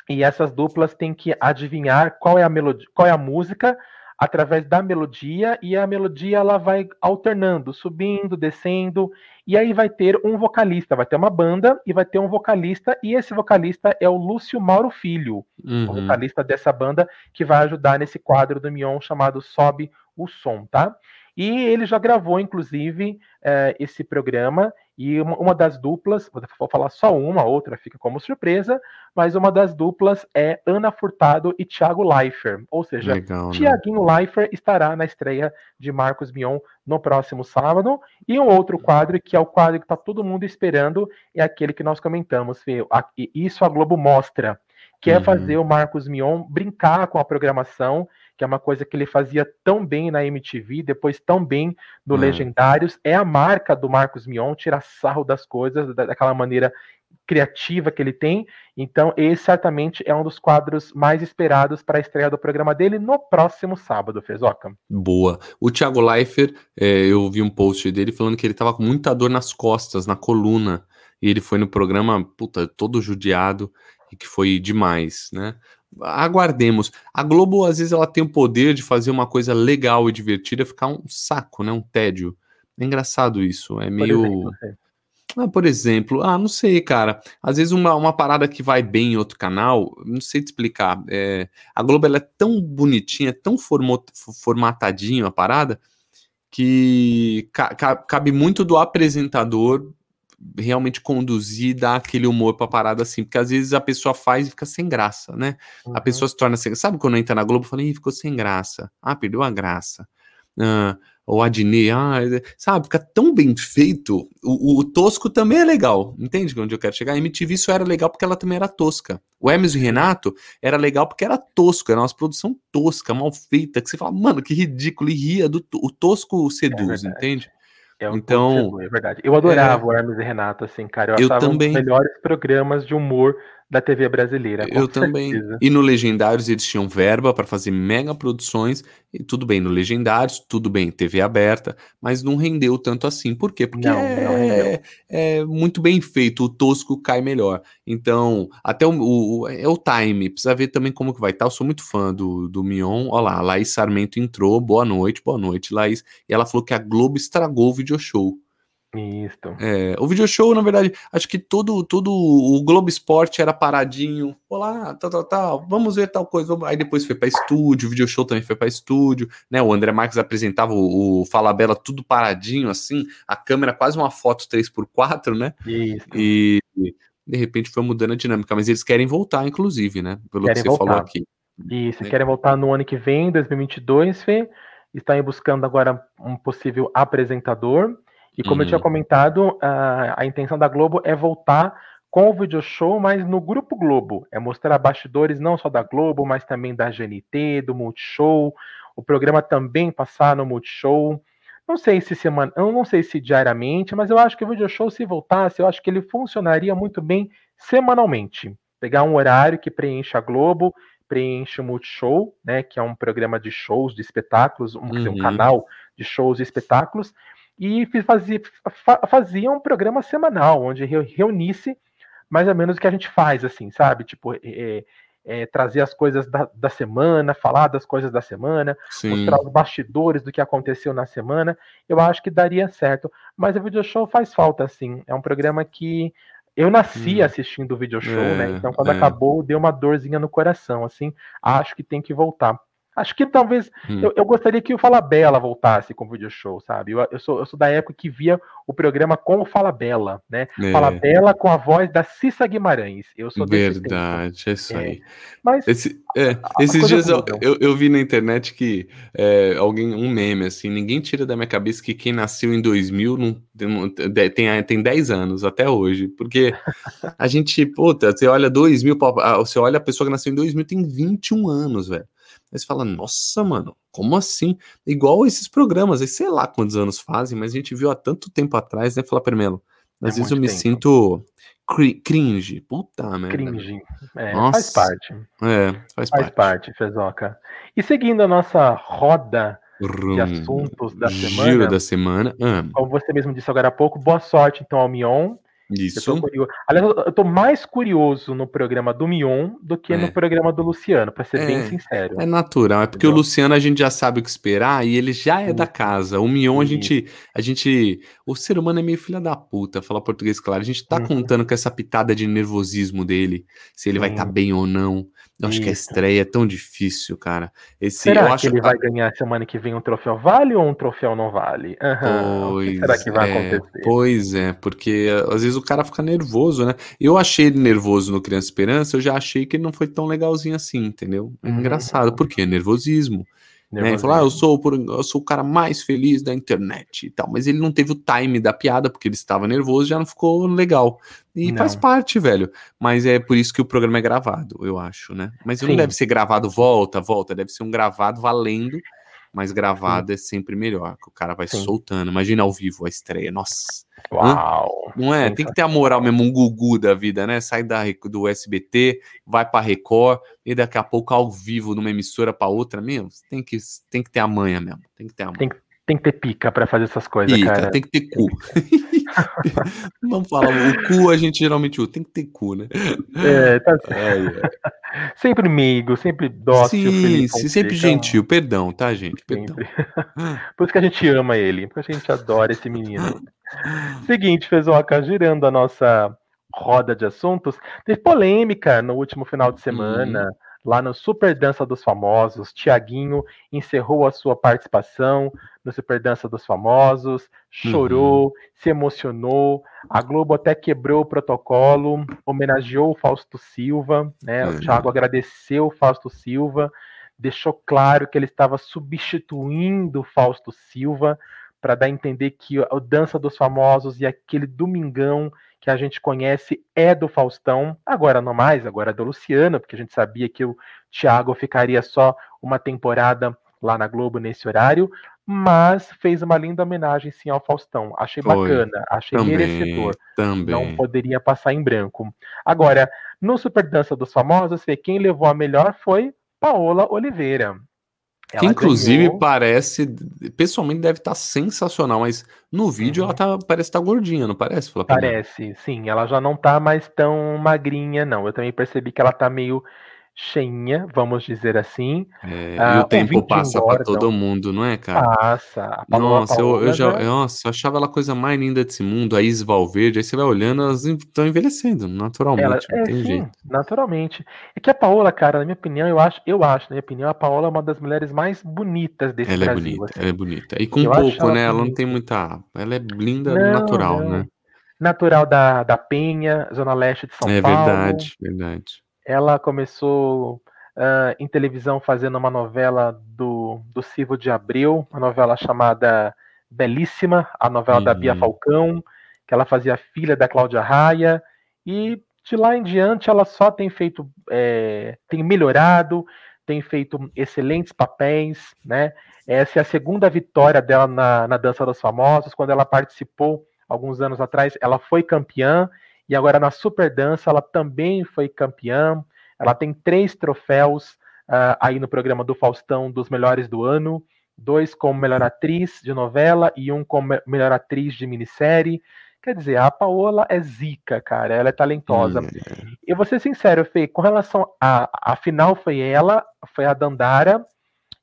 e essas duplas têm que adivinhar qual é a melodia, qual é a música através da melodia e a melodia ela vai alternando, subindo, descendo, e aí vai ter um vocalista, vai ter uma banda e vai ter um vocalista e esse vocalista é o Lúcio Mauro Filho, uhum. o vocalista dessa banda que vai ajudar nesse quadro do Mion chamado Sobe o Som, tá? E ele já gravou, inclusive, é, esse programa. E uma, uma, das duplas, vou falar só uma, outra fica como surpresa, mas uma das duplas é Ana Furtado e Thiago Leifert. Ou seja, Legal, né? Tiaguinho Leifert estará na estreia de Marcos Mion no próximo sábado. E um outro quadro, que é o quadro que está todo mundo esperando, é aquele que nós comentamos, Fê. Isso a Globo mostra que é uhum. fazer o Marcos Mion brincar com a programação que é uma coisa que ele fazia tão bem na MTV, depois tão bem no hum. Legendários. É a marca do Marcos Mion, tirar sarro das coisas daquela maneira criativa que ele tem. Então, esse certamente é um dos quadros mais esperados para a estreia do programa dele no próximo sábado, Fezoca. Boa. O Thiago Leifert, é, eu vi um post dele falando que ele estava com muita dor nas costas, na coluna. E ele foi no programa, puta, todo judiado e que foi demais, né? Aguardemos. A Globo, às vezes, ela tem o poder de fazer uma coisa legal e divertida ficar um saco, né? Um tédio. É engraçado isso. É meio. Por exemplo, ah, por exemplo, ah, não sei, cara. Às vezes uma, uma parada que vai bem em outro canal, não sei te explicar. É, a Globo ela é tão bonitinha, tão formatadinho a parada, que ca cabe muito do apresentador realmente conduzir, dar aquele humor pra parada assim, porque às vezes a pessoa faz e fica sem graça, né? Uhum. A pessoa se torna sem Sabe quando entra na Globo e fala, Ih, ficou sem graça. Ah, perdeu a graça. Ah, ou Adnê, ah, sabe, fica tão bem feito. O, o, tosco também é legal, entende onde eu quero chegar? A MTV isso era legal porque ela também era tosca. O Hermes e Renato era legal porque era tosco, era uma produção tosca, mal feita, que você fala, mano, que ridículo, e ria do o tosco seduz, é entende? É então, é verdade. Eu adorava é, o Hermes e Renato, assim, cara. Eu, eu também. os melhores programas de humor da TV brasileira. Eu também. E no Legendários eles tinham verba para fazer mega produções, e tudo bem, no Legendários, tudo bem, TV aberta, mas não rendeu tanto assim. Por quê? Porque não, é, não é, muito bem feito, o tosco cai melhor. Então, até o, o, é o time, precisa ver também como que vai estar. Tá. Eu sou muito fã do, do Mion. Olha lá, a Laís Sarmento entrou, boa noite, boa noite, Laís. E ela falou que a Globo estragou o video show. Isso. É, o video show, na verdade, acho que todo, todo o Globo Esporte era paradinho. Olá, tal, tal, tal, vamos ver tal coisa. Aí depois foi para estúdio, o video show também foi para estúdio, né? O André Marques apresentava o, o Fala Bela tudo paradinho, assim, a câmera quase uma foto 3x4, né? Isso. E de repente foi mudando a dinâmica, mas eles querem voltar, inclusive, né? Pelo querem que você voltar. falou aqui. Isso, né? querem voltar no ano que vem, 2022, Fê. Estão buscando agora um possível apresentador. E como uhum. eu tinha uhum. comentado, a, a intenção da Globo é voltar com o video show, mas no Grupo Globo. É mostrar bastidores não só da Globo, mas também da GNT, do Multishow. O programa também passar no Multishow. Não sei se semana, eu não sei se diariamente, mas eu acho que o video show, se voltasse, eu acho que ele funcionaria muito bem semanalmente. Pegar um horário que preenche a Globo, preenche o Multishow, né, que é um programa de shows, de espetáculos, um, uhum. um canal de shows e espetáculos, e fazia, fazia um programa semanal, onde reunisse mais ou menos o que a gente faz, assim, sabe? Tipo, é, é, trazer as coisas da, da, semana, falar das coisas da semana, Sim. mostrar os bastidores do que aconteceu na semana, eu acho que daria certo. Mas o video show faz falta, assim. É um programa que eu nasci hum. assistindo o video show, né? é, né? Então, quando é. acabou, deu uma dorzinha no coração, assim. Acho que tem que voltar. Acho que talvez. Hum. Eu, eu, gostaria que o Fala Bela voltasse com o video show, sabe? Eu, eu, sou, eu sou da época que via o programa com o Fala Bela, né? É. Fala Bela com a voz da Cissa Guimarães. Eu sou Verdade, é isso aí. É. Mas. Esse, é, esses dias eu, eu, eu, vi na internet que é, alguém, um meme, assim, ninguém tira da minha cabeça que quem nasceu em 2000 não, tem, tem 10 anos até hoje. Porque a gente, puta, você olha 2000, você olha a pessoa que nasceu em 2000 tem 21 anos, velho. Aí você fala, nossa, mano, como assim? Igual esses programas, aí sei lá quantos anos fazem, mas a gente viu há tanto tempo atrás, né? Falar, Permelo, às é vezes eu me tempo. sinto cringe. Puta merda. Cringe. É, faz parte. É, faz, faz parte. parte, Fezoca. E seguindo a nossa roda Rum, de assuntos da semana. Giro da semana. Ah. Como você mesmo disse agora há pouco, boa sorte então ao Mion isso. Eu Aliás, eu tô mais curioso no programa do Mion do que é. no programa do Luciano, para ser é, bem sincero. É natural, é porque Entendeu? o Luciano a gente já sabe o que esperar e ele já é da casa. O Mion a gente, a gente, o ser humano é meio filha da puta, falar português claro. A gente tá uhum. contando com essa pitada de nervosismo dele, se ele vai estar tá bem ou não. Eu acho que a estreia é tão difícil, cara. Esse, será que acho... ele vai ganhar semana que vem um troféu vale ou um troféu não vale? Uhum. Pois será que vai é, acontecer? Pois é, porque às vezes o cara fica nervoso, né? Eu achei ele nervoso no Criança Esperança, eu já achei que ele não foi tão legalzinho assim, entendeu? É uhum. engraçado, por quê? Nervosismo. Né? Ele falou, ah, eu sou, eu sou o cara mais feliz da internet e tal, mas ele não teve o time da piada, porque ele estava nervoso já não ficou legal. E não. faz parte, velho. Mas é por isso que o programa é gravado, eu acho, né? Mas Sim. não deve ser gravado volta, volta, deve ser um gravado valendo, mas gravado Sim. é sempre melhor, que o cara vai Sim. soltando. Imagina ao vivo a estreia, nossa. Uau! Não é? Tem que ter a moral mesmo, um gugu da vida, né? Sai da, do SBT, vai pra Record, e daqui a pouco ao vivo numa emissora pra outra, mesmo. Tem que, tem que ter a manha mesmo. Tem que ter a manha. Tem, tem que ter pica pra fazer essas coisas, pica, cara. Tem que ter cu. Vamos falar, o cu a gente geralmente usa, tem que ter cu, né? É, tá é, é. Sempre meigo, sempre dócil. Sim, sim sempre gentil, perdão, tá, gente? Perdão. Por isso que a gente ama ele, por isso que a gente adora esse menino. Seguinte, Fezoca, girando a nossa roda de assuntos, teve polêmica no último final de semana, uhum. Lá no Super Dança dos Famosos. Tiaguinho encerrou a sua participação no Super Dança dos Famosos, chorou, uhum. se emocionou. A Globo até quebrou o protocolo, homenageou o Fausto Silva, né? Uhum. O Thiago agradeceu o Fausto Silva, deixou claro que ele estava substituindo o Fausto Silva para dar a entender que o Dança dos Famosos e aquele Domingão que a gente conhece é do Faustão, agora não mais, agora é do Luciano, porque a gente sabia que o Thiago ficaria só uma temporada lá na Globo nesse horário, mas fez uma linda homenagem sim ao Faustão. Achei Foi. bacana, achei também, merecedor. Também. Não poderia passar em branco. Agora, No Super Dança dos Famosos, quem levou a melhor foi Paola Oliveira. Que inclusive ganhou... parece, pessoalmente deve estar tá sensacional, mas no vídeo uhum. ela tá, parece estar tá gordinha, não parece? Parece, sim. Ela já não tá mais tão magrinha, não. Eu também percebi que ela tá meio cheinha, vamos dizer assim. É, ah, e o tempo passa para todo mundo, não é, cara? Passa. nossa, eu, eu já, nossa, eu achava ela a coisa mais linda desse mundo, a Is Valverde, aí você vai olhando, elas estão envelhecendo, naturalmente, ela, é, tem sim, jeito. Naturalmente. É que a Paola, cara, na minha opinião, eu acho, eu acho, na minha opinião, a Paola é uma das mulheres mais bonitas desse ela é Brasil. É bonita, assim. Ela é bonita. E com eu pouco, né? Ela não tem muita. Ela é linda não, natural, não. né? Natural da, da Penha, Zona Leste de São é Paulo. É verdade, verdade. Ela começou uh, em televisão fazendo uma novela do, do Silvio de Abreu, uma novela chamada Belíssima, a novela uhum. da Bia. Falcão, que ela fazia filha da Cláudia Raia, e de lá em diante ela só tem feito, é, tem melhorado, tem feito excelentes papéis, né? Essa é a segunda vitória dela na, na Dança dos Famosos, quando ela participou alguns anos atrás, ela foi campeã, e agora na Super Dança ela também foi campeã. Ela tem três troféus uh, aí no programa do Faustão dos melhores do ano, dois como melhor atriz de novela e um como melhor atriz de minissérie. Quer dizer, a Paola é zica, cara. Ela é talentosa. Hum. Eu vou ser sincero, Fê, com relação a. A final foi ela, foi a Dandara.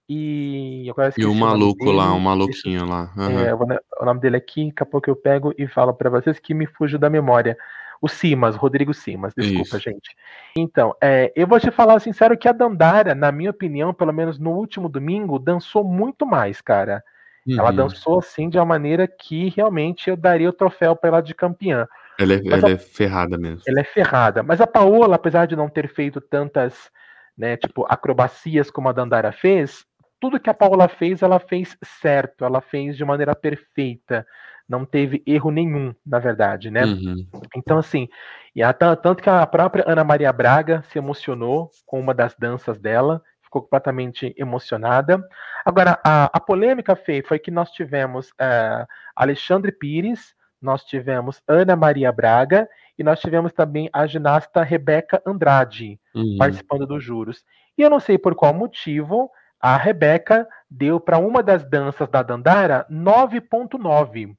E, e o maluco o lá, o maluquinho lá. Uhum. É, o nome dele aqui, daqui a pouco eu pego e falo para vocês que me fugiu da memória. O Simas, Rodrigo Simas, desculpa, Isso. gente. Então, é, eu vou te falar sincero que a Dandara, na minha opinião, pelo menos no último domingo, dançou muito mais, cara. Uhum. Ela dançou assim de uma maneira que realmente eu daria o troféu para ela de campeã. Ela, é, ela a, é ferrada mesmo. Ela é ferrada. Mas a Paola, apesar de não ter feito tantas, né, tipo, acrobacias como a Dandara fez, tudo que a Paola fez, ela fez certo, ela fez de maneira perfeita não teve erro nenhum, na verdade, né? Uhum. Então, assim, e a, tanto que a própria Ana Maria Braga se emocionou com uma das danças dela, ficou completamente emocionada. Agora, a, a polêmica, Fê, foi que nós tivemos uh, Alexandre Pires, nós tivemos Ana Maria Braga e nós tivemos também a ginasta Rebeca Andrade uhum. participando dos juros. E eu não sei por qual motivo a Rebeca deu para uma das danças da Dandara 9.9.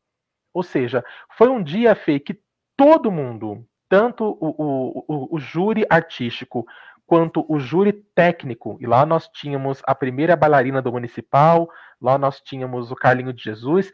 Ou seja, foi um dia, Fê, que todo mundo, tanto o, o, o, júri artístico quanto o júri técnico, e lá nós tínhamos a primeira bailarina do municipal, lá nós tínhamos o Carlinho de Jesus,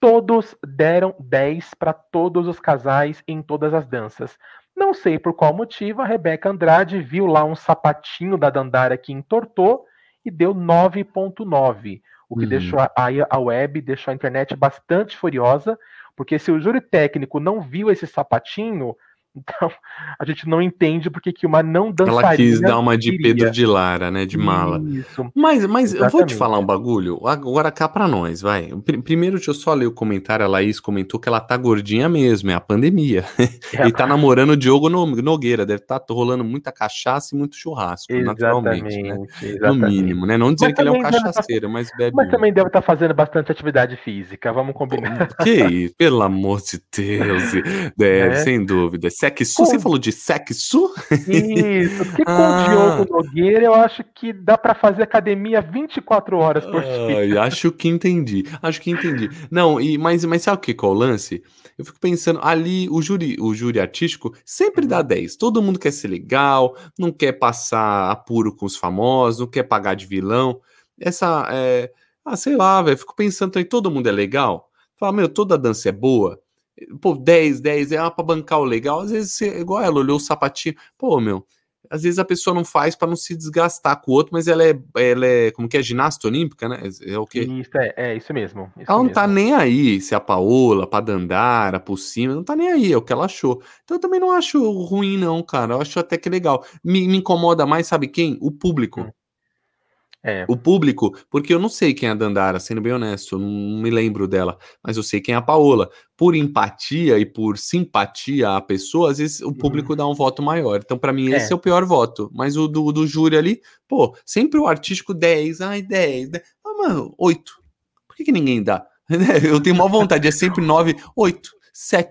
todos deram 10 para todos os casais em todas as danças. Não sei por qual motivo, a Rebeca Andrade viu lá um sapatinho da Dandara que entortou e deu 9.9, o que uhum. deixou a, a web, deixou a internet bastante furiosa, porque se o júri técnico não viu esse sapatinho, então a gente não entende porque que uma não dançarina. Ela quis dar uma de. Pedro de Lara, né? De mala. Isso. Mas, mas eu vou te falar um bagulho. Agora cá pra nós, vai. Primeiro, deixa eu só ler o comentário. A Laís comentou que ela tá gordinha mesmo, é a pandemia. É. e tá namorando o Diogo Nogueira. Deve estar tá rolando muita cachaça e muito churrasco, exatamente, naturalmente. Né? Exatamente. No mínimo, né? Não dizer mas que ele é um tá cachaceiro, tá... mas bebe. Mas também deve estar tá fazendo bastante atividade física, vamos combinar. Que isso, pelo amor de Deus. Deve, é. sem dúvida. Sexo? Com... Você falou de sexo? Isso, porque com ah. o Diogo Nogueira eu acho que dá para fazer academia 24 horas por dia. Acho que entendi, acho que entendi. Não, e, mas, mas sabe o que é o lance? Eu fico pensando, ali o júri, o júri artístico sempre dá 10. Todo mundo quer ser legal, não quer passar apuro com os famosos, não quer pagar de vilão. Essa, é, ah, sei lá, velho, fico pensando aí, todo mundo é legal? Fala, meu, toda dança é boa? Pô, 10, 10, é pra bancar o legal. Às vezes, você, igual ela, olhou o sapatinho. Pô, meu, às vezes a pessoa não faz para não se desgastar com o outro, mas ela é, ela é como que é, ginasta olímpica, né? É o quê? Isso, é, é isso mesmo. Isso ela não mesmo. tá nem aí se a Paola, pra Dandara, por cima, não tá nem aí, é o que ela achou. Então eu também não acho ruim, não, cara. Eu acho até que legal. Me, me incomoda mais, sabe quem? O público. Hum. É. O público, porque eu não sei quem é a Dandara, sendo bem honesto, não me lembro dela, mas eu sei quem é a Paola. Por empatia e por simpatia à pessoa, às vezes o público uhum. dá um voto maior. Então, para mim, é. esse é o pior voto. Mas o do, do júri ali, pô, sempre o artístico 10, ai, 10, 10. Ah, mano, 8. Por que, que ninguém dá? Eu tenho uma vontade, é sempre 9, 8. 7.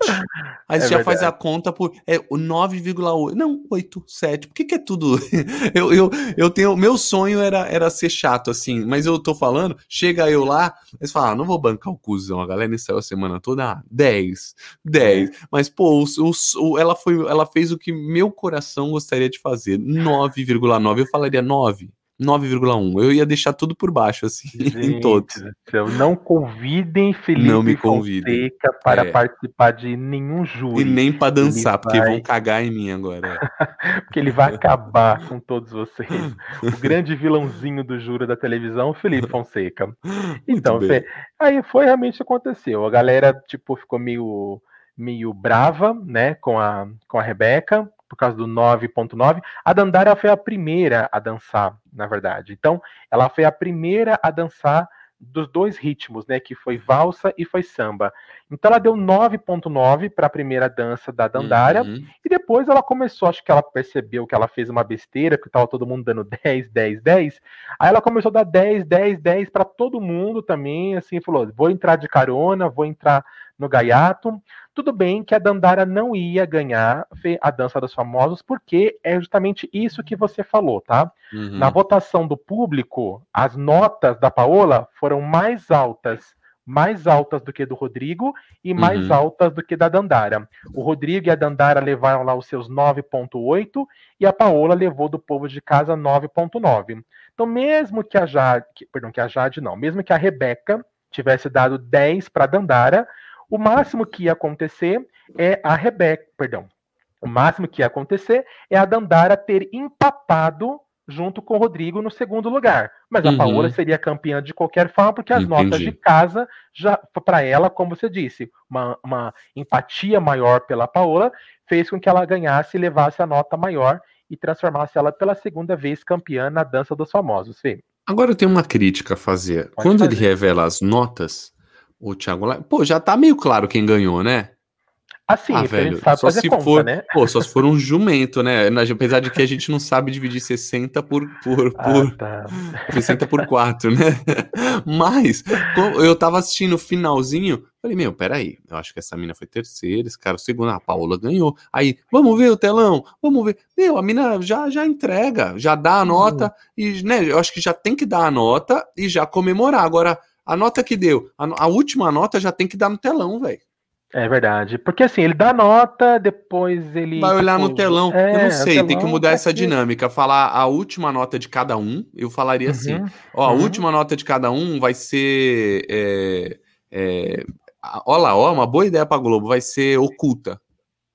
Aí você é já verdade. faz a conta por é, 9,8. Não, 8, 7. Por que, que é tudo? eu, eu, eu tenho. Meu sonho era, era ser chato, assim, mas eu tô falando, chega eu lá, eles falam, ah, não vou bancar o cuzão, a galera saiu a semana toda, ah, 10, 10. Mas, pô, o, o, ela, foi, ela fez o que meu coração gostaria de fazer. 9,9. Eu falaria 9. 9,1. Eu ia deixar tudo por baixo, assim, Gente, em todos. Não convidem Felipe não me convidem. Fonseca para é. participar de nenhum júri. E nem para dançar, porque vão cagar em mim agora. porque ele vai acabar com todos vocês. O grande vilãozinho do júri da televisão, Felipe Fonseca. Então, aí foi realmente aconteceu. A galera, tipo, ficou meio meio brava, né, com a, com a Rebeca, por causa do 9.9. A Dandara foi a primeira a dançar, na verdade. Então, ela foi a primeira a dançar dos dois ritmos, né, que foi valsa e foi samba. Então ela deu 9.9 para a primeira dança da Dandara uhum. e depois ela começou, acho que ela percebeu que ela fez uma besteira, que estava todo mundo dando 10, 10, 10. Aí ela começou a dar 10, 10, 10 para todo mundo também, assim, falou: "Vou entrar de carona, vou entrar no gaiato". Tudo bem que a Dandara não ia ganhar a Dança dos Famosos, porque é justamente isso que você falou, tá? Uhum. Na votação do público, as notas da Paola foram mais altas mais altas do que do Rodrigo e mais uhum. altas do que da Dandara. O Rodrigo e a Dandara levaram lá os seus 9.8 e a Paola levou do povo de casa 9.9. Então, mesmo que a Jade, perdão, que a Jade não, mesmo que a Rebeca tivesse dado 10 para a Dandara, o máximo que ia acontecer é a Rebeca, perdão, o máximo que ia acontecer é a Dandara ter empatado junto com o Rodrigo no segundo lugar. Mas uhum. a Paola seria campeã de qualquer forma, porque as Entendi. notas de casa já para ela, como você disse, uma, uma empatia maior pela Paola fez com que ela ganhasse e levasse a nota maior e transformasse ela pela segunda vez campeã na dança dos famosos. Fê. Agora eu tenho uma crítica a fazer. Pode Quando fazer. ele revela as notas, o Thiago Live. Pô, já tá meio claro quem ganhou, né? Assim, ah, velho, só se conta, for, né? Pô, só se for um jumento, né? Apesar de que a gente não sabe dividir 60 por por, ah, por tá. 60 por 4, né? Mas eu tava assistindo o finalzinho, falei, meu, peraí, eu acho que essa mina foi terceira, esse cara o segundo, a Paola ganhou. Aí, vamos ver o telão, vamos ver. Meu, a mina já já entrega, já dá a nota uhum. e, né, eu acho que já tem que dar a nota e já comemorar. Agora a nota que deu, a, a última nota já tem que dar no telão, velho. É verdade. Porque assim, ele dá nota, depois ele. Vai olhar no telão. É, eu não sei, tem que mudar essa dinâmica. Falar a última nota de cada um. Eu falaria assim, uhum, assim: ó, uhum. a última nota de cada um vai ser. É, é, ó lá, ó, uma boa ideia pra Globo, vai ser oculta.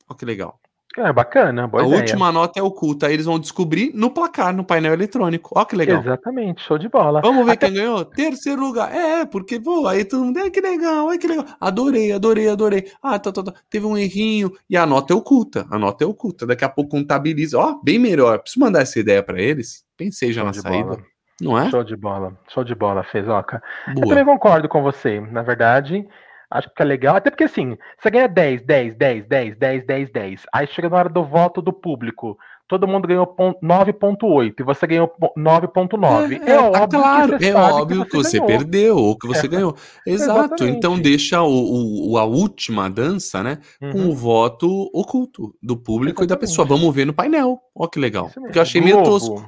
Ó, que legal. É bacana, boa A ideia. última nota é oculta, aí eles vão descobrir no placar, no painel eletrônico. Ó que legal. Exatamente, show de bola. Vamos ver Até... quem ganhou? Terceiro lugar. É, porque, pô, aí todo mundo, é que legal, ai que legal. Adorei, adorei, adorei. Ah, tá, tá, tá. Teve um errinho. E a nota é oculta, a nota é oculta. Daqui a pouco contabiliza. Ó, bem melhor. Preciso mandar essa ideia para eles. Pensei já show na saída. Bola. Não é? Show de bola, show de bola, Fezoca. Boa. Eu também concordo com você. Na verdade, Acho que é legal. Até porque assim, você ganha 10, 10, 10, 10, 10, 10, 10. Aí chega na hora do voto do público. Todo mundo ganhou 9.8 e você ganhou 9.9. É, é, é, óbvio claro, que você, é óbvio que você, que você perdeu ou que você é. ganhou. Exato. Exatamente. Então deixa o, o, a última dança, né? Uhum. Com o voto oculto do público Exatamente. e da pessoa. Vamos ver no painel. Ó, que legal. Porque eu achei meio tosco.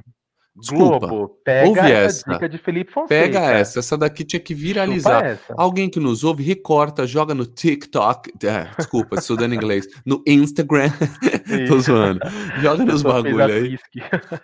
Desculpa. Globo, pega ouve essa, dica de Felipe Fonseca. Pega essa, essa daqui tinha que viralizar. Alguém que nos ouve, recorta, joga no TikTok. É, desculpa, estudando inglês. No Instagram. Tô zoando. Joga nos bagulho aí.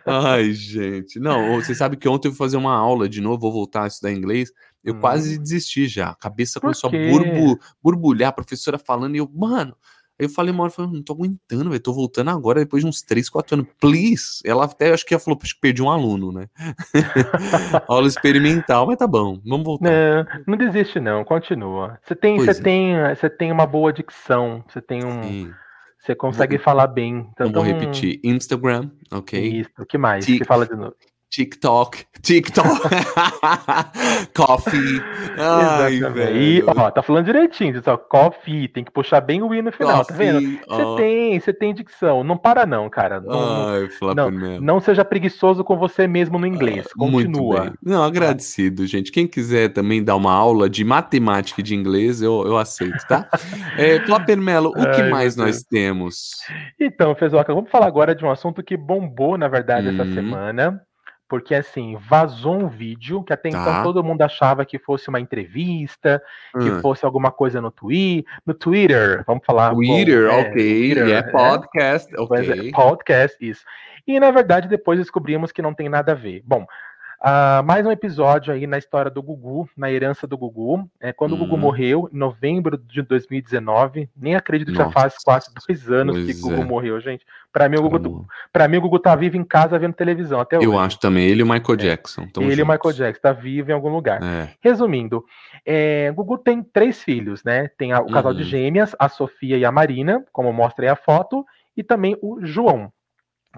Ai, gente. Não, você sabe que ontem eu fui fazer uma aula de novo, vou voltar a estudar inglês. Eu hum. quase desisti já. A cabeça começou a burbu, borbulhar, a professora falando, e eu, mano, Aí eu falei uma hora, falei, não tô aguentando, velho, tô voltando agora, depois de uns 3, 4 anos, please. Ela até, acho que ela falou, perdi um aluno, né? Aula experimental, mas tá bom, vamos voltar. Não, não desiste não, continua. Você tem, você é. tem, você tem uma boa dicção, você tem um... Sim. Você consegue vou, falar bem. Então, vamos repetir. Instagram, ok? Isso, o que mais? Que fala de novo? TikTok, TikTok, coffee. Ai, Exatamente. E, ó, tá falando direitinho, só coffee, tem que puxar bem o i no final, tá vendo? Coffee, Você ó. tem, você tem dicção. Não para não, cara. Não, Ai, não, não seja preguiçoso com você mesmo no inglês. Muito Continua. Não, agradecido, gente. Quem quiser também dar uma aula de matemática e de inglês, eu, eu aceito, tá? É, Melo, o que Ai, mais nós temos? Então, Fezoca, vamos falar agora de um assunto que bombou, na verdade, essa Hum. semana. Porque, assim, vazou um vídeo que até então Tá. todo mundo achava que fosse uma entrevista, que Hum. fosse alguma coisa no, twi no Twitter. Vamos falar. Twitter, é, ok. Twitter, é né? podcast, é, ok. podcast, isso. E na verdade depois descobrimos que não tem nada a ver. Bom, ah, mais um episódio aí na história do Gugu, na herança do Gugu. É, quando o Gugu Hum. morreu, em novembro de 2019, nem acredito que já Nossa, faz quase dois anos que pois o Gugu é. morreu, gente. Pra mim, o Gugu, pra mim, o Gugu tá vivo em casa vendo televisão até hoje. Eu acho também. Ele e o Michael Jackson. tamo Ele e o. Michael Jackson tá vivo em algum lugar. É. Resumindo, é, Gugu tem três filhos, né? Tem a- o casal de Uhum. gêmeas, a Sofia e a Marina, como mostra aí a foto, e também o João,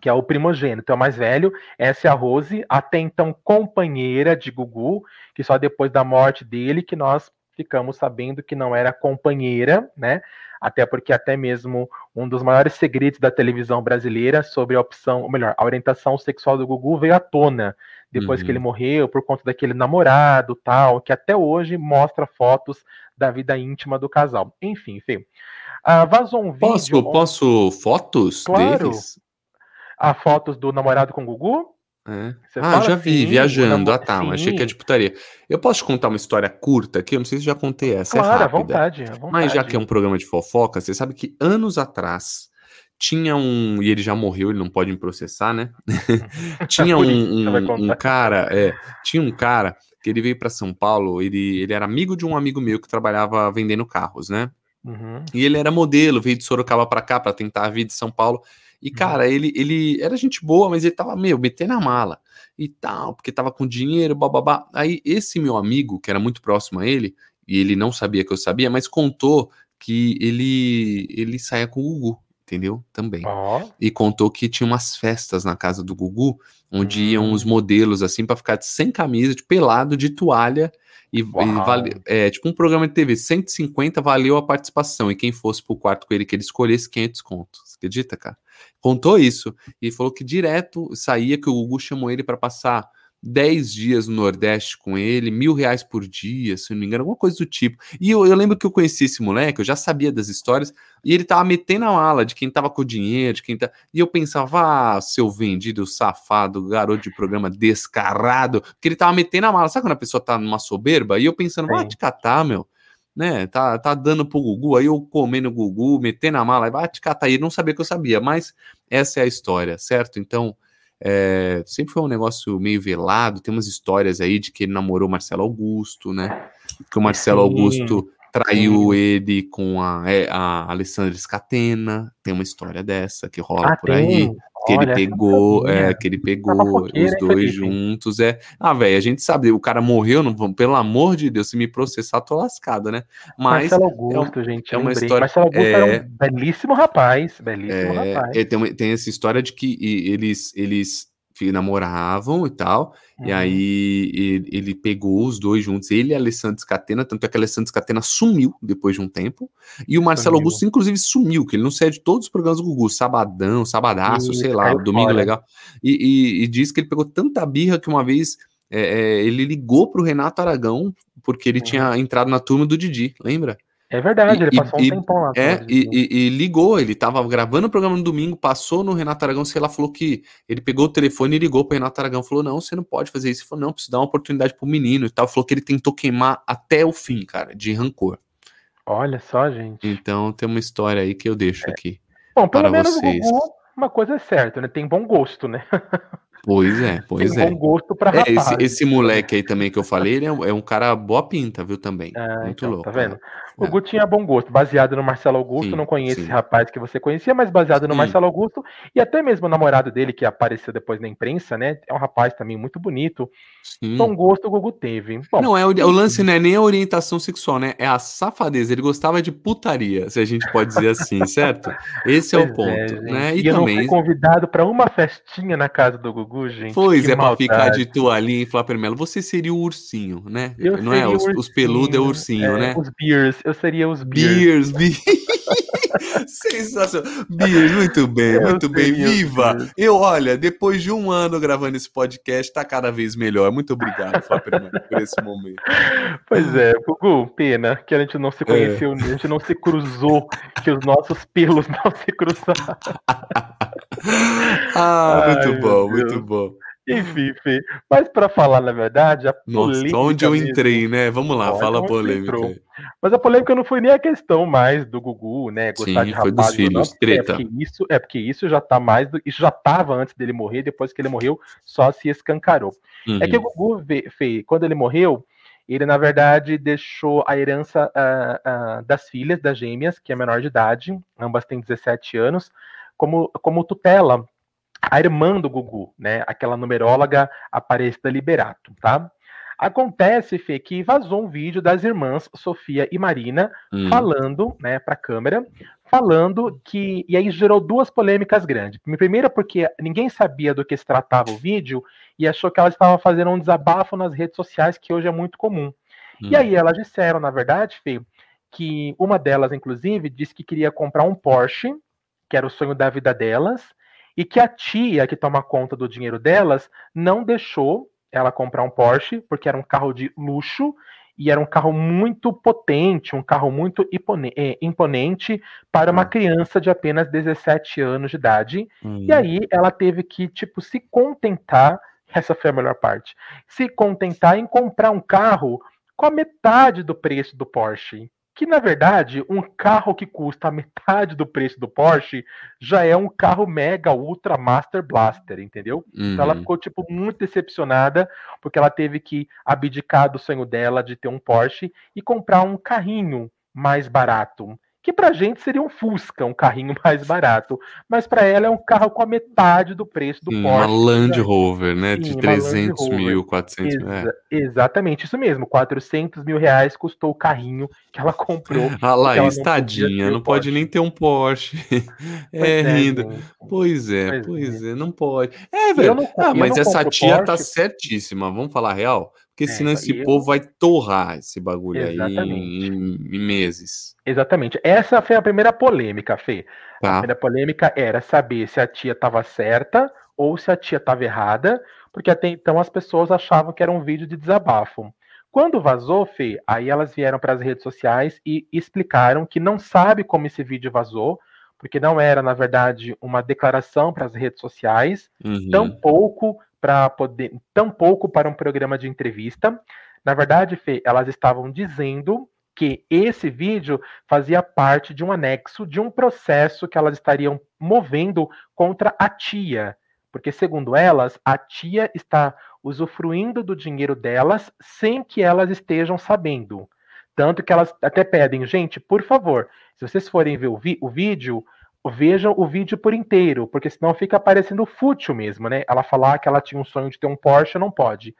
que é o primogênito, é o mais velho. Essa é a Rose, até então companheira de Gugu, que só depois da morte dele que nós ficamos sabendo que não era companheira, né? Até porque até mesmo um dos maiores segredos da televisão brasileira sobre a opção, ou melhor, a orientação sexual do Gugu veio à tona depois Uhum. que ele morreu, por conta daquele namorado tal, que até hoje mostra fotos da vida íntima do casal. Enfim, Fê. Ah, vazou um vídeo. Posso, posso fotos Claro. deles? Ah, fotos do namorado com o Gugu? É. Ah, já vi, assim, viajando. Ah, tá, mas achei que é de putaria. Eu posso te contar uma história curta aqui? Eu não sei se já contei essa, Claro, é à rápida. vontade, à vontade. Mas já que é um programa de fofoca, você sabe que anos atrás tinha um. E ele já morreu, ele não pode me processar, né? tinha um, um, um cara, é, tinha um cara que ele veio para São Paulo, ele, ele era amigo de um amigo meu que trabalhava vendendo carros, né? Uhum. E ele era modelo, veio de Sorocaba pra cá pra tentar a vida em São Paulo. E, cara, ele, ele era gente boa, mas ele tava, meu, metendo a mala e tal, porque tava com dinheiro, bababá. Aí, esse meu amigo, que era muito próximo a ele, e ele não sabia que eu sabia, mas contou que ele, ele saía com o Gugu, entendeu? Também. E contou que tinha umas festas na casa do Gugu, onde iam Hum. os modelos, assim, pra ficar sem camisa, de pelado, de toalha. E, e vale, é tipo um programa de TV, 150 valeu a participação. E quem fosse pro quarto com ele, que ele escolhesse 500 contos. Você acredita, cara? Contou isso. E falou que direto saía que o Gugu chamou ele pra passar 10 dias no Nordeste com ele, mil reais por dia, se não me engano, alguma coisa do tipo. E eu, eu lembro que eu conheci esse moleque, eu já sabia das histórias, e ele tava metendo a mala de quem tava com dinheiro, de quem tá. E eu pensava, ah, seu vendido, safado, garoto de programa descarado, porque ele tava metendo a mala. Sabe quando a pessoa tá numa soberba? E eu pensando, vai te catar, meu. Né, tá, tá dando pro Gugu, aí eu comendo o Gugu, metendo a mala, vai te catar. E ele não sabia que eu sabia, mas essa é a história, certo? Então, é, sempre foi um negócio meio velado. Tem umas histórias aí de que ele namorou Marcelo Augusto, né? Que o Marcelo Sim, Augusto traiu ele com a, é, a Alessandra Scatena. Tem uma história dessa que rola ah, por aí. tem. Que Olha, ele pegou, é, que ele pegou fofoqueira, os hein, dois Felipe? juntos, é. Ah, velho, a gente sabe, o cara morreu, não, pelo amor de Deus, se me processar, tô lascado, né? Mas Marcelo Augusto, gente, é uma lembrei. história- Marcelo Augusto é- era um belíssimo rapaz, belíssimo É, rapaz. é, tem, tem essa história de que eles, eles namoravam e tal, e Uhum. aí ele, ele pegou os dois juntos, ele e a Alessandra Scatena, tanto é que a Alessandra Scatena sumiu depois de um tempo, e o Marcelo. Augusto, inclusive, sumiu, que ele não sai de todos os programas do Gugu, Sabadão, Sabadaço, Isso, sei lá, Domingo fora. Legal, e, e, e diz que ele pegou tanta birra que uma vez é, é, ele ligou pro Renato Aragão, porque ele Uhum. tinha entrado na turma do Didi, lembra? É verdade, E- ele e- passou um e- tempão lá. É, fora, e, e- ligou, ele tava gravando o programa no domingo, passou no Renato Aragão, sei lá, falou que ele pegou o telefone e ligou pro Renato Aragão, falou, não, você não pode fazer isso, ele falou, não, preciso dar uma oportunidade pro menino e tal, falou que ele tentou queimar até o fim, cara, de rancor. Olha só, gente. Então tem uma história aí que eu deixo aqui. Bom, pelo menos vocês. o Gugu, uma coisa é certa, né? Tem bom gosto, né? Pois é, pois Tem é. bom gosto pra É, rapaz. esse, esse moleque aí também que eu falei, ele é um, é um cara boa pinta, viu, também. Ah, Muito então, louco. tá vendo? né? O Gugu tinha bom gosto, baseado no Marcelo Augusto. Sim, não conheço sim. esse rapaz que você conhecia, mas baseado no sim. Marcelo Augusto. E até mesmo o namorado dele, que apareceu depois na imprensa, né? É um rapaz também muito bonito. Bom gosto o Gugu teve. Bom, não, é o, o, lance não é nem a orientação sexual, né? É a safadeza. Ele gostava de putaria, se a gente pode dizer assim, certo? Esse é o é, ponto. É, né? E, e também... eu não fui convidado para uma festinha na casa do Gugu, gente. Pois é, para ficar de toalhinha e Flapper Melo. Você seria o ursinho, né? Eu não é? Os, os peludos é ursinho, é, né? Os beers. Eu seria os beers. Beers, beers. Sensacional. Beers, muito bem, eu muito bem. Viva! Eu, olha, depois de um ano gravando esse podcast, tá cada vez melhor. Muito obrigado, Melo, por esse momento. Pois é, Gugu, pena que a gente não se conheceu, é. a gente não se cruzou, que os nossos pelos não se cruzaram. ah, muito Ai, bom, muito bom. Enfim. Mas para falar na verdade, a Nossa, onde eu entrei, mesmo, né? Vamos lá, fala polêmica. Mas a polêmica não foi nem a questão mais do Gugu, né? Gostar Sim, de foi dos filhos, não, treta. É porque, isso, é porque isso já tá mais. Do, isso já tava antes dele morrer, depois que ele morreu, só se escancarou. Uhum. É que o uhum. Gugu, Fê, quando ele morreu, ele na verdade deixou a herança uh, uh, das filhas, das gêmeas, que é menor de idade, ambas têm 17 anos, como, como tutela a irmã do Gugu, né? Aquela numeróloga Aparecida Liberato, tá? Acontece, Fê, que vazou um vídeo das irmãs Sofia e Marina hum. falando, né, para a câmera, falando que. E aí gerou duas polêmicas grandes. Primeira, porque ninguém sabia do que se tratava o vídeo e achou que elas estavam fazendo um desabafo nas redes sociais, que hoje é muito comum. Hum. E aí elas disseram, na verdade, Fê, que uma delas, inclusive, disse que queria comprar um Porsche, que era o sonho da vida delas, e que a tia que toma conta do dinheiro delas não deixou ela comprar um Porsche, porque era um carro de luxo e era um carro muito potente, um carro muito é, imponente para uma hum. criança de apenas 17 anos de idade. Uhum. E aí ela teve que, tipo, se contentar, essa foi a melhor parte, se contentar em comprar um carro com a metade do preço do Porsche que na verdade um carro que custa metade do preço do Porsche já é um carro mega ultra master blaster, entendeu? Uhum. Então ela uhum. ficou tipo muito decepcionada porque ela teve que abdicar do sonho dela de ter um Porsche e comprar um carrinho mais barato que pra gente seria um Fusca, um carrinho mais barato, mas para ela é um carro com a metade do preço do Porsche. Uma Land Rover, né, Sim, de 300 mil, 400 mil. É. Exatamente, isso mesmo, 400 mil reais custou o carrinho que ela comprou. Ah lá, estadinha, não, não pode nem ter um Porsche. é, rindo. É, pois é, pois, pois é. é. não pode. É, velho, não, ah, mas essa tia tá Porsche, tá certíssima, vamos falar real? Porque é, senão esse eu... povo vai torrar esse bagulho Exatamente. aí em, em, meses. Exatamente. Essa foi a primeira polêmica, Fê. Tá. A primeira polêmica era saber se a tia estava certa ou se a tia estava errada, porque até então as pessoas achavam que era um vídeo de desabafo. Quando vazou, Fê, aí elas vieram para as redes sociais e explicaram que não sabe como esse vídeo vazou, porque não era, na verdade, uma declaração para as redes sociais, uhum. tampouco para poder, tão pouco para um programa de entrevista. Na verdade, Fê, elas estavam dizendo que esse vídeo fazia parte de um anexo de um processo que elas estariam movendo contra a tia, porque segundo elas, a tia está usufruindo do dinheiro delas sem que elas estejam sabendo. Tanto que elas até pedem, gente, por favor, se vocês forem ver o, o vídeo, vejam o vídeo por inteiro, porque senão fica parecendo fútil mesmo, né? Ela falar que ela tinha um sonho de ter um Porsche, não pode.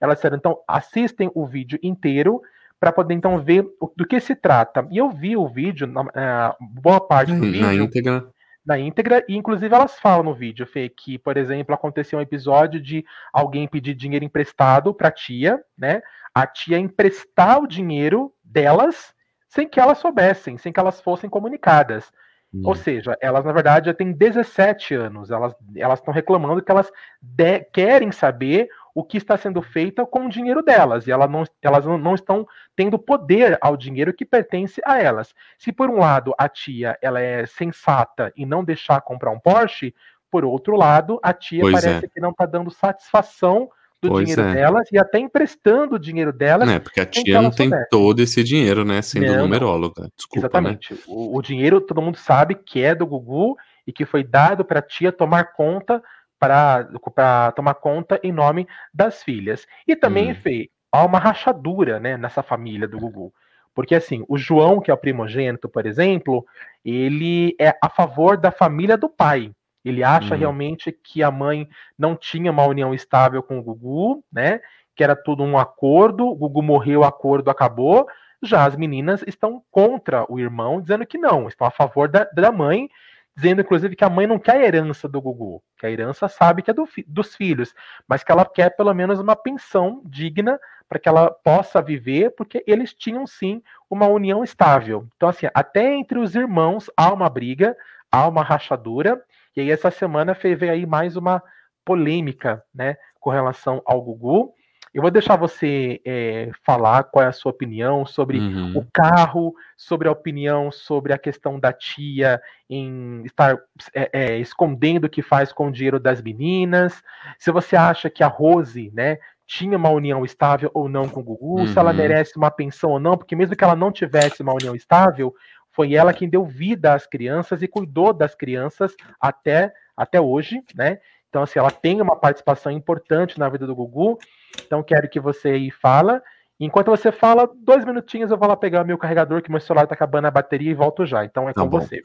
Elas disseram, então, assistem o vídeo inteiro para poder então ver do que se trata. E eu vi o vídeo, na, uh, boa parte do na vídeo. Na íntegra. Na íntegra, e inclusive elas falam no vídeo, Fê, que, por exemplo, aconteceu um episódio de alguém pedir dinheiro emprestado para a tia, né? A tia emprestar o dinheiro delas sem que elas soubessem, sem que elas fossem comunicadas. Hum. Ou seja, elas na verdade já têm 17 anos, elas estão reclamando que elas de, querem saber o que está sendo feito com o dinheiro delas, e elas não, elas não estão tendo poder ao dinheiro que pertence a elas. Se por um lado a tia ela é sensata e não deixar comprar um Porsche, por outro lado, a tia pois parece é. que não está dando satisfação do pois dinheiro é. delas e até emprestando o dinheiro delas. É, porque a tia não tem todo esse dinheiro, né? Sendo não, numeróloga. Desculpa, né? Exatamente. Né? O, o, dinheiro todo mundo sabe que é do Gugu e que foi dado para a tia tomar conta para tomar conta em nome das filhas. E também, hum. Fê, há uma rachadura né, nessa família do Gugu. Porque assim, o João, que é o primogênito, por exemplo, ele é a favor da família do pai. Ele acha uhum. realmente que a mãe não tinha uma união estável com o Gugu, né? Que era tudo um acordo, o Gugu morreu, o acordo acabou. Já as meninas estão contra o irmão, dizendo que não, estão a favor da, da mãe, dizendo inclusive que a mãe não quer a herança do Gugu, que a herança sabe que é do, dos filhos, mas que ela quer pelo menos uma pensão digna para que ela possa viver, porque eles tinham sim uma união estável. Então, assim, até entre os irmãos há uma briga, há uma rachadura, e aí essa semana veio aí mais uma polêmica, né, com relação ao Gugu. Eu vou deixar você é, falar qual é a sua opinião sobre uhum. o carro, sobre a opinião sobre a questão da tia em estar é, é, escondendo o que faz com o dinheiro das meninas. Se você acha que a Rose, né, tinha uma união estável ou não com o Gugu, uhum. se ela uhum. merece uma pensão ou não, porque mesmo que ela não tivesse uma união estável, foi ela quem deu vida às crianças e cuidou das crianças até, até hoje, né? Então, assim, ela tem uma participação importante na vida do Gugu. Então, quero que você aí fala. Enquanto você fala, dois minutinhos eu vou lá pegar meu carregador, que meu celular tá acabando a bateria e volto já. Então é tá com bom. você.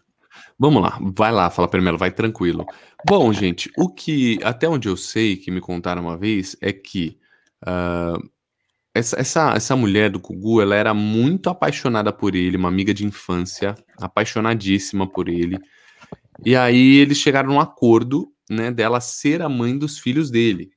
Vamos lá, vai lá, fala primeiro, vai tranquilo. Bom, gente, o que até onde eu sei que me contaram uma vez é que uh, essa, essa, essa mulher do Gugu, ela era muito apaixonada por ele, uma amiga de infância, apaixonadíssima por ele. E aí eles chegaram num acordo, né, dela ser a mãe dos filhos dele.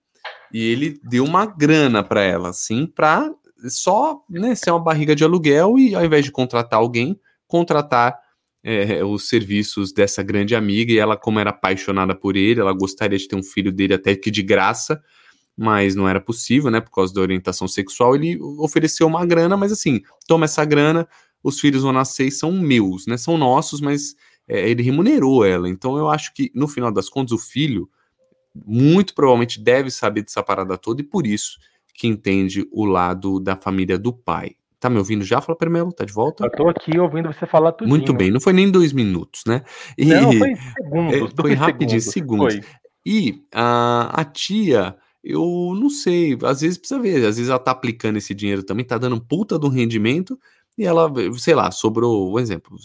E ele deu uma grana para ela, assim, para só né, ser uma barriga de aluguel e ao invés de contratar alguém, contratar é, os serviços dessa grande amiga. E ela, como era apaixonada por ele, ela gostaria de ter um filho dele até que de graça, mas não era possível, né, por causa da orientação sexual. Ele ofereceu uma grana, mas assim, toma essa grana, os filhos vão nascer e são meus, né, são nossos, mas é, ele remunerou ela. Então eu acho que no final das contas o filho muito provavelmente deve saber dessa parada toda e por isso que entende o lado da família do pai. Tá me ouvindo já? Fala primeiro, tá de volta? Eu tô aqui ouvindo você falar tudo. Muito bem, não foi nem dois minutos, né? E, não, foi segundos. É, foi rapidinho, segundos. Foi. E a, a tia, eu não sei, às vezes precisa ver, às vezes ela tá aplicando esse dinheiro também, tá dando puta do rendimento, e ela, sei lá, sobrou, um exemplo,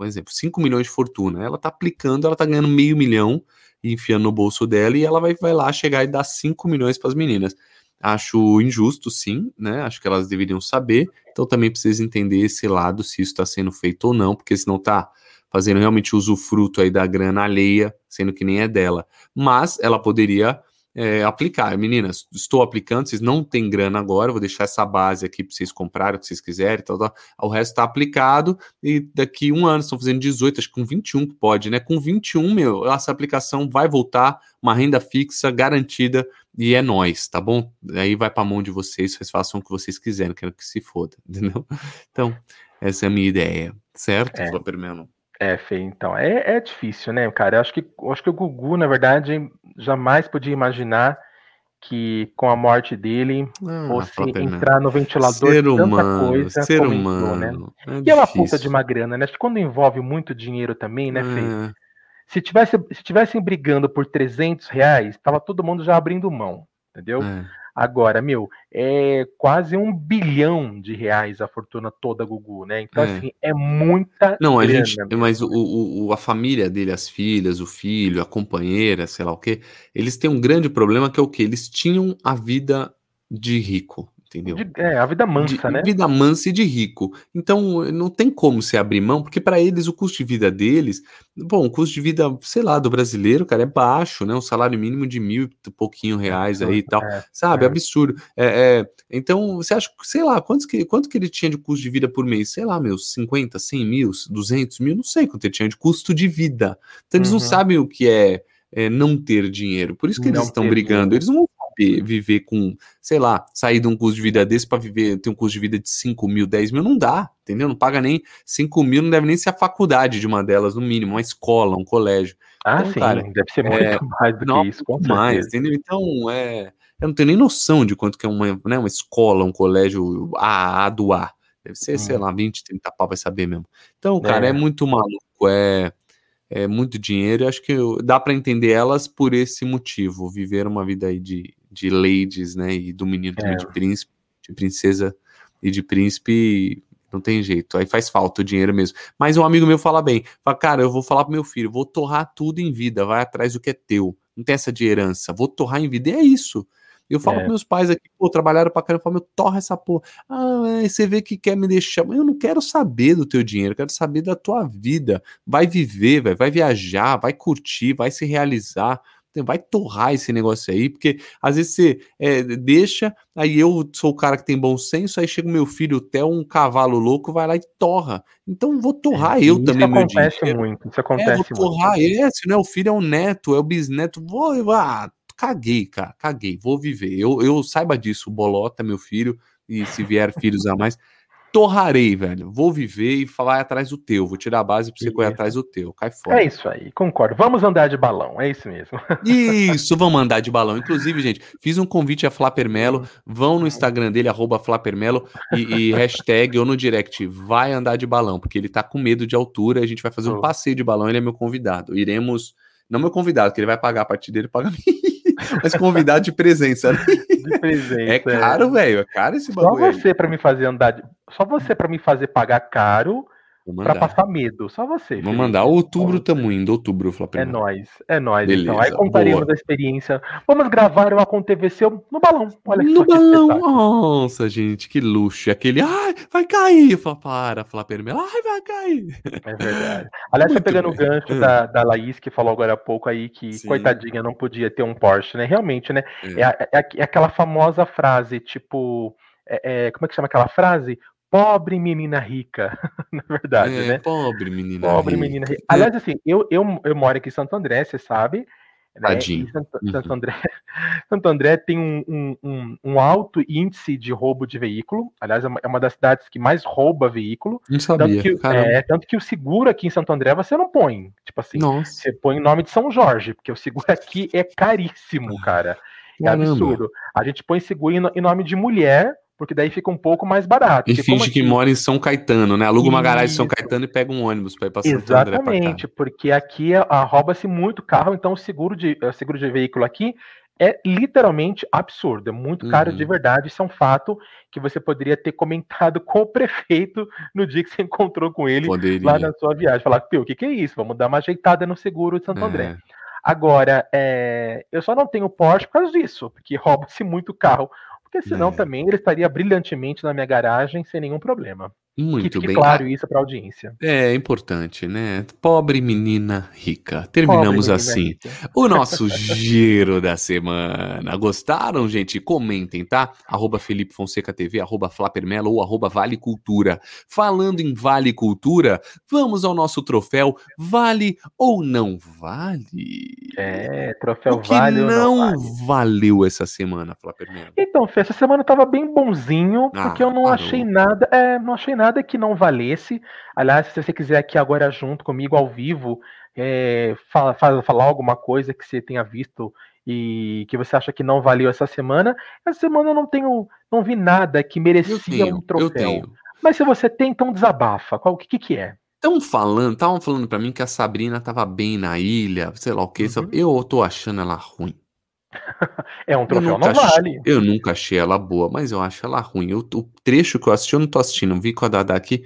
um exemplo, 5 milhões de fortuna. Ela tá aplicando, ela tá ganhando meio milhão, enfiando no bolso dela e ela vai, vai lá chegar e dar 5 milhões para as meninas. Acho injusto, sim, né? Acho que elas deveriam saber. Então também precisa entender esse lado, se isso está sendo feito ou não, porque senão tá fazendo realmente usufruto aí da grana alheia, sendo que nem é dela. Mas ela poderia é, aplicar. Meninas, estou aplicando, vocês não têm grana agora, vou deixar essa base aqui para vocês comprarem o que vocês quiserem, tal, tal. o resto está aplicado e daqui um ano estão fazendo 18, acho que com 21 que pode, né? Com 21, meu, essa aplicação vai voltar, uma renda fixa garantida e é nós, tá bom? Aí vai para a mão de vocês, vocês façam o que vocês quiserem, quero que se foda, entendeu? Então, essa é a minha ideia, certo? É. É, Fê, então. É, é difícil, né, cara? Eu acho que, eu acho que o Gugu, na verdade, jamais podia imaginar que com a morte dele ah, fosse entrar no ventilador ser humano, coisa ser humano, né? É e é uma puta de uma grana, né? Acho que quando envolve muito dinheiro também, né, Fê? É. Se tivesse, se tivessem brigando por 300 reais, tava todo mundo já abrindo mão, entendeu? É. Agora, meu, é quase um bilhão de reais a fortuna toda Gugu, né? Então, é. assim, é muita. Não, a gente. Mas o, o, a família dele, as filhas, o filho, a companheira, sei lá o quê, eles têm um grande problema que é o quê? Eles tinham a vida de rico entendeu? De, é, a vida mansa, de, né? Vida mansa e de rico. Então, não tem como se abrir mão, porque para eles o custo de vida deles, bom, o custo de vida, sei lá, do brasileiro, cara, é baixo, né? Um salário mínimo de mil e pouquinho reais aí e tal, é, sabe? É. Absurdo. É, é, então, você acha, sei lá, quantos que, quanto que ele tinha de custo de vida por mês? Sei lá, meus 50, 100 mil, 200 mil, não sei quanto ele tinha de custo de vida. Então, eles uhum. não sabem o que é, é, não ter dinheiro. Por isso que eles estão brigando. Dinheiro. Eles não saber viver com, sei lá, sair de um custo de vida desse para viver, ter um custo de vida de 5 mil, 10 mil, não dá, entendeu? Não paga nem 5 mil, não deve nem ser a faculdade de uma delas, no mínimo, uma escola, um colégio. Ah, então, sim, cara, deve ser muito é, mais do que isso, com mais, entendeu? Então, é, eu não tenho nem noção de quanto que é uma, né, uma escola, um colégio A, A do A. Deve ser, hum. sei lá, 20, 30 pau, vai saber mesmo. Então, cara, é, é muito maluco, é é muito dinheiro e acho que dá para entender elas por esse motivo, viver uma vida aí de, de ladies, né, e do menino também é. de príncipe, de princesa e de príncipe Não tem jeito. Aí faz falta o dinheiro mesmo. Mas um amigo meu fala bem: fala, cara, eu vou falar pro meu filho, vou torrar tudo em vida, vai atrás do que é teu. Não tem essa de herança, vou torrar em vida. E é isso. Eu falo é. com meus pais aqui, pô, trabalharam pra caramba, eu falo, meu, torra essa porra. Ah, é, você vê que quer me deixar. Mas eu não quero saber do teu dinheiro, eu quero saber da tua vida. Vai viver, véio, vai viajar, vai curtir, vai se realizar vai torrar esse negócio aí, porque às vezes você é, deixa, aí eu sou o cara que tem bom senso, aí chega o meu filho, o Theo, um cavalo louco, vai lá e torra. Então vou torrar é, eu também, meu dinheiro. Isso acontece muito, isso acontece é, vou torrar muito. esse, não é o filho, é o neto, é o bisneto, vou, ah, caguei, cara, caguei, vou viver. Eu, eu saiba disso, Bolota, meu filho, e se vier filhos a mais, torrarei, velho. Vou viver e falar atrás do teu. Vou tirar a base pra você isso. correr atrás do teu. Cai fora. É isso aí, concordo. Vamos andar de balão, é isso mesmo. Isso, vamos andar de balão. Inclusive, gente, fiz um convite a Flapermelo. Vão no Instagram dele, arroba Flapermelo, e, e hashtag ou no direct, vai andar de balão, porque ele tá com medo de altura. A gente vai fazer um passeio de balão, ele é meu convidado. Iremos. Não meu convidado, que ele vai pagar a partir dele, paga mim. Mas convidado de presença. Né? De presença. É caro, é. velho. É caro esse bagulho. Só você para me fazer andar. De... Só você para me fazer pagar caro Pra passar medo, só você. Vamos mandar. Outubro tamo indo, outubro, Flamengo. É nóis, é nóis. Beleza, então, aí contaremos boa. a experiência. Vamos gravar o AconTVC no balão. Olha no balão, nossa, gente, que luxo. Aquele, ai, vai cair. Fala, para, Flamengo. Ai, vai cair. É verdade. Aliás, você pegando bem. o gancho da, da Laís, que falou agora há pouco aí que, Sim. coitadinha, não podia ter um Porsche, né? Realmente, né? É, é, é, é aquela famosa frase, tipo. É, é, como é que chama aquela frase? Pobre menina rica, na verdade, é, né? Pobre menina pobre rica. menina rica. Aliás, assim, eu, eu, eu moro aqui em Santo André, você sabe. Né? Santo, uhum. Santo, André, Santo André tem um, um, um, alto índice de roubo de veículo. Aliás, é uma, é das cidades que mais rouba veículo. Não sabia. Tanto que, é, tanto que o seguro aqui em Santo André você não põe. Tipo assim, Nossa. você põe o nome de São Jorge, porque o seguro aqui é caríssimo, cara. É Caramba. absurdo. A gente põe seguro em nome de mulher porque daí fica um pouco mais barato. E finge aqui... que mora em São Caetano, né? Aluga uma garagem em São Caetano e pega um ônibus para ir para Santo Exatamente, porque aqui rouba-se muito carro, então o seguro de, o seguro de veículo aqui é literalmente absurdo, é muito caro uhum. de verdade. Isso é um fato que você poderia ter comentado com o prefeito no dia que você encontrou com ele poderia. lá na sua viagem. Falar, Pio, o que, que, é isso? Vamos dar uma ajeitada no seguro de Santo é. André. Agora, é, eu só não tenho Porsche por causa disso, porque rouba-se muito carro. Porque senão é. também ele estaria brilhantemente na minha garagem sem nenhum problema. Muito que fique bem. claro isso para a audiência. É importante, né? Pobre menina rica. Terminamos menina assim rica. o nosso giro da semana. Gostaram, gente? Comentem, tá? Arroba Felipe Fonseca TV, arroba Flapermelo ou arroba Vale Cultura. Falando em Vale Cultura, vamos ao nosso troféu Vale ou não vale? É, troféu o que Vale não, não vale. valeu essa semana, Flapermelo? Então, Fê, essa semana tava bem bonzinho, ah, porque eu não parou. achei nada, é, não achei nada nada que não valesse. Aliás, se você quiser aqui agora junto comigo ao vivo, é, fala, fala, falar alguma coisa que você tenha visto e que você acha que não valeu essa semana, essa semana eu não tenho, não vi nada que merecia tenho, um troféu. Mas se você tem, então desabafa. Qual que, que é? Estão falando, estavam falando para mim que a Sabrina tava bem na ilha, sei lá o que. Uhum. Eu tô achando ela ruim. é um troféu, não vale. eu nunca achei ela boa, mas eu acho ela ruim. Eu, o trecho que eu assisti, eu não tô assistindo, vi com a Dada aqui.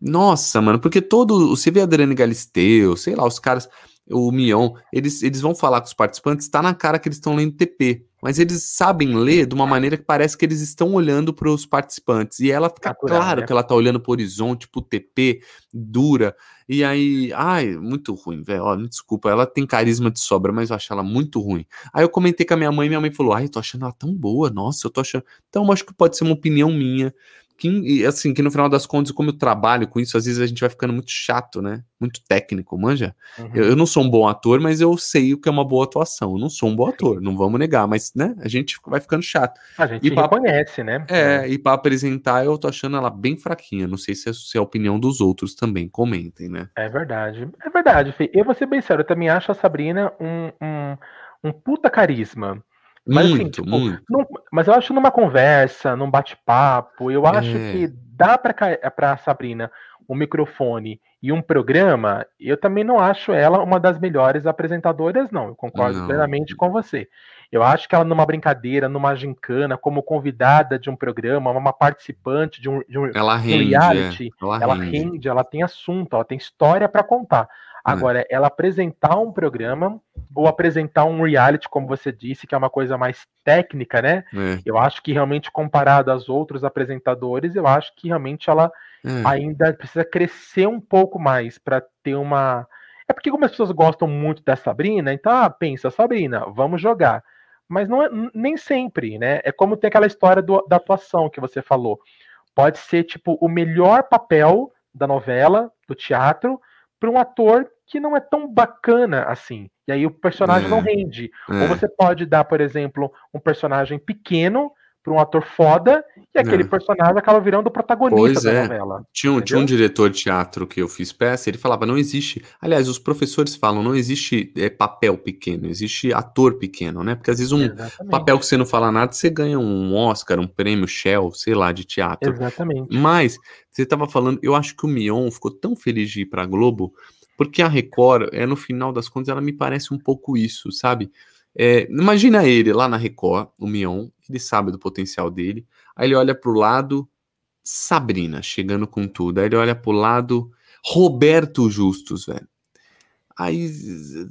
Nossa, mano, porque todo. Você vê a Adriane Galisteu, sei lá, os caras, o Mion, eles, eles vão falar com os participantes, tá na cara que eles estão lendo TP mas eles sabem ler de uma maneira que parece que eles estão olhando para os participantes. E ela fica Natural, claro né? que ela tá olhando para o horizonte, pro TP, dura. E aí, ai, muito ruim, velho. Me desculpa, ela tem carisma de sobra, mas eu acho ela muito ruim. Aí eu comentei com a minha mãe, minha mãe falou: ai, eu tô achando ela tão boa, nossa, eu tô achando. Então, eu acho que pode ser uma opinião minha que, assim, que no final das contas, como eu trabalho com isso, às vezes a gente vai ficando muito chato, né? Muito técnico, manja? Uhum. Eu, eu, não sou um bom ator, mas eu sei o que é uma boa atuação. Eu não sou um bom ator, não vamos negar, mas, né? A gente vai ficando chato. A gente e pra, reconhece, né? É, e para apresentar, eu tô achando ela bem fraquinha. Não sei se é, se é a opinião dos outros também. Comentem, né? É verdade. É verdade, Fê. Eu vou ser bem sério, eu também acho a Sabrina um, um, um puta carisma. Mas, assim, muito, assim, tipo, muito. Não, mas eu acho numa conversa, num bate-papo, eu acho é. que dá pra Sabrina um microfone e um programa, eu também não acho ela uma das melhores apresentadoras, não. Eu concordo não. plenamente com você. Eu acho que ela, numa brincadeira, numa gincana, como convidada de um programa, uma participante de um, de um, ela rende, um reality, é. ela, ela rende. rende. ela tem assunto, ela tem história para contar. É. Agora, é. ela apresentar um programa ou apresentar um reality, como você disse, que é uma coisa mais técnica, né? É. Eu acho que realmente, comparado aos outros apresentadores, eu acho que realmente ela é. ainda precisa crescer um pouco mais para ter uma. É porque, como as pessoas gostam muito da Sabrina, então, ah, pensa, Sabrina, vamos jogar. Mas não é, nem sempre, né? É como tem aquela história do, da atuação que você falou. Pode ser, tipo, o melhor papel da novela, do teatro, para um ator que não é tão bacana assim. E aí o personagem é, não rende. É. Ou você pode dar, por exemplo, um personagem pequeno para um ator foda e aquele é. personagem acaba virando o protagonista pois da é. novela. Tinha um, tinha um diretor de teatro que eu fiz peça, ele falava, não existe. Aliás, os professores falam, não existe é, papel pequeno, existe ator pequeno, né? Porque às vezes um Exatamente. papel que você não fala nada, você ganha um Oscar, um prêmio Shell, sei lá, de teatro. Exatamente. Mas, você estava falando, eu acho que o Mion ficou tão feliz de ir para a Globo porque a Record, é no final das contas, ela me parece um pouco isso, sabe? É, imagina ele lá na Record, o Mion, ele sabe do potencial dele. Aí ele olha pro lado, Sabrina chegando com tudo. Aí ele olha pro lado, Roberto Justus, velho. Aí,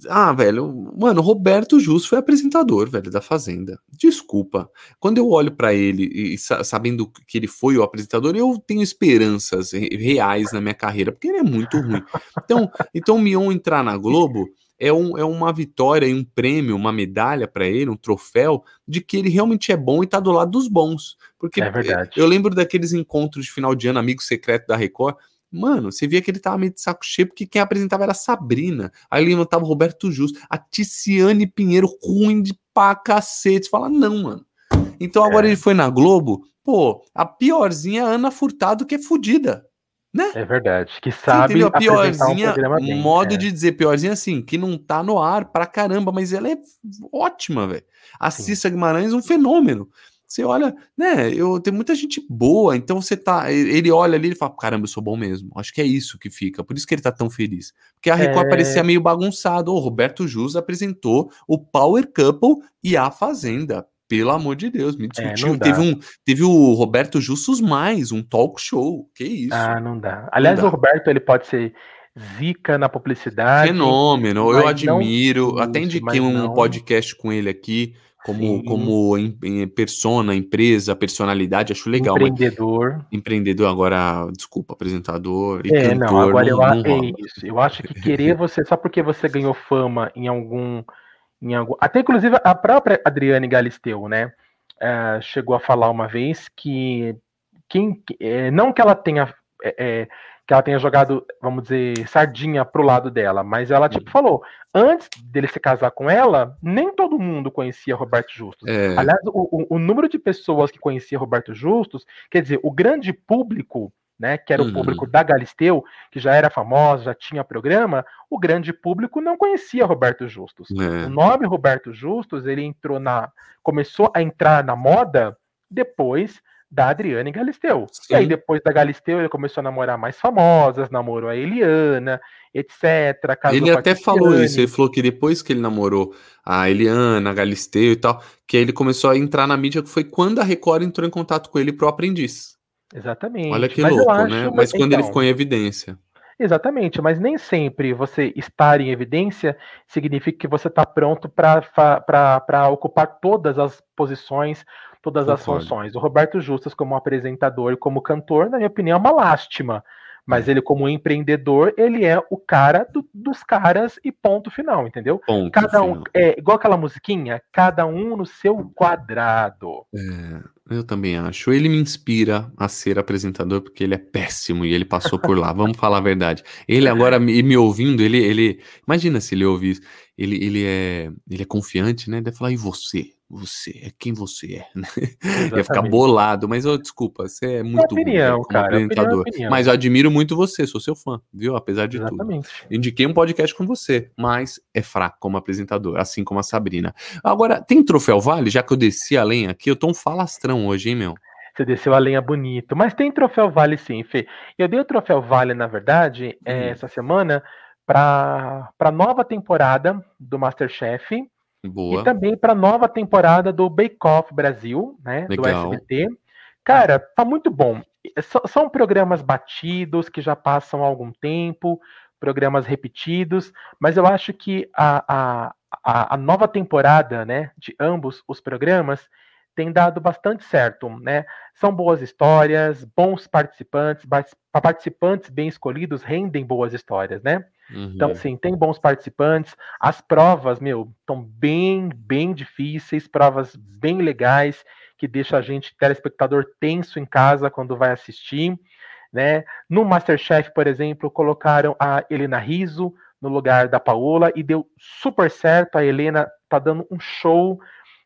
ah, velho, mano, Roberto Justus foi apresentador, velho, da Fazenda. Desculpa. Quando eu olho para ele e sabendo que ele foi o apresentador, eu tenho esperanças reais na minha carreira, porque ele é muito ruim. Então, então o Mion entrar na Globo é, um, é uma vitória e um prêmio, uma medalha para ele, um troféu de que ele realmente é bom e tá do lado dos bons. Porque é eu lembro daqueles encontros de final de ano, amigo secreto da Record, Mano, você via que ele tava meio de saco cheio, porque quem apresentava era a Sabrina. Aí ele levantava o Roberto Justo, a Ticiane Pinheiro, ruim de pá cacete. Fala, não, mano. Então agora é. ele foi na Globo, pô, a piorzinha é a Ana Furtado, que é fodida. Né? É verdade. Que sabe. A piorzinha, um modo é. de dizer piorzinha assim, que não tá no ar pra caramba, mas ela é ótima, velho. A Cissa Guimarães, um fenômeno. Você olha, né? Eu tem muita gente boa, então você tá. Ele olha ali e fala: caramba, eu sou bom mesmo. Acho que é isso que fica. Por isso que ele tá tão feliz. Porque a Record é... parecia meio bagunçado. O Roberto Jus apresentou o Power Couple e a Fazenda. Pelo amor de Deus, me discutiu. É, teve, um, teve o Roberto Justus mais, um talk show. Que isso? Ah, não dá. Aliás, não dá. o Roberto ele pode ser zica na publicidade. Fenômeno, eu admiro. Não, até indiquei um não... podcast com ele aqui como, como em, em persona, empresa, personalidade, acho legal. Empreendedor. Mas, empreendedor, agora, desculpa, apresentador e é, cantor. Não, agora eu, não, não é isso. eu acho que querer você, só porque você ganhou fama em algum. Algum até inclusive a própria Adriane Galisteu, né? Uh, chegou a falar uma vez que quem, é, não que ela tenha é, que ela tenha jogado, vamos dizer, sardinha pro lado dela, mas ela, tipo, falou, antes dele se casar com ela, nem todo mundo conhecia Roberto Justus. É. Aliás, o, o, o, número de pessoas que conhecia Roberto Justus, quer dizer, o grande público, né, que era o uhum. público da Galisteu, que já era famosa, já tinha programa, o grande público não conhecia Roberto Justus. É. O nome Roberto Justus, ele entrou na, começou a entrar na moda depois da Adriane Galisteu. Sim. E aí, depois da Galisteu, ele começou a namorar mais famosas, namorou a Eliana, etc. Ele até falou isso, ele falou que depois que ele namorou a Eliana, a Galisteu e tal, que aí ele começou a entrar na mídia, que foi quando a Record entrou em contato com ele pro aprendiz. Exatamente. Olha que mas louco, acho, né? Mas quando então, ele ficou em evidência. Exatamente, mas nem sempre você estar em evidência significa que você está pronto para ocupar todas as posições, todas as funções. O Roberto Justus, como apresentador e como cantor, na minha opinião, é uma lástima. Mas é. ele, como empreendedor, ele é o cara do, dos caras e ponto final, entendeu? Ponto cada um, final. é igual aquela musiquinha, cada um no seu quadrado. É, eu também acho. Ele me inspira a ser apresentador porque ele é péssimo e ele passou por lá. Vamos falar a verdade. Ele agora me, me ouvindo, ele, ele, imagina se ele ouvir. Ele, ele é, ele é confiante, né? Deve falar e você você é quem você é, né? Ia ficar bolado, mas oh, desculpa, você é muito opinião, bom, cara, apresentador. Opinião, mas eu admiro muito você, sou seu fã, viu? Apesar de Exatamente. tudo. Indiquei um podcast com você, mas é fraco como apresentador, assim como a Sabrina. Agora, tem troféu Vale? Já que eu desci além aqui, eu tô um falastrão hoje, hein, meu? Você desceu a lenha bonito. Mas tem troféu Vale sim, Fê. Eu dei o troféu Vale, na verdade, hum. essa semana para a nova temporada do Masterchef. Boa. E também para a nova temporada do Bake Off Brasil, né? Legal. Do SBT. Cara, tá muito bom. são programas batidos que já passam há algum tempo, programas repetidos, mas eu acho que a, a, a, a nova temporada, né, de ambos os programas tem dado bastante certo, né? São boas histórias, bons participantes, participantes bem escolhidos rendem boas histórias, né? Então, uhum. Então, assim, tem bons participantes. As provas, meu, estão bem, bem difíceis, provas bem legais, que deixa a gente, telespectador, tenso em casa quando vai assistir. Né? No Masterchef, por exemplo, colocaram a Helena Riso no lugar da Paola e deu super certo. A Helena tá dando um show.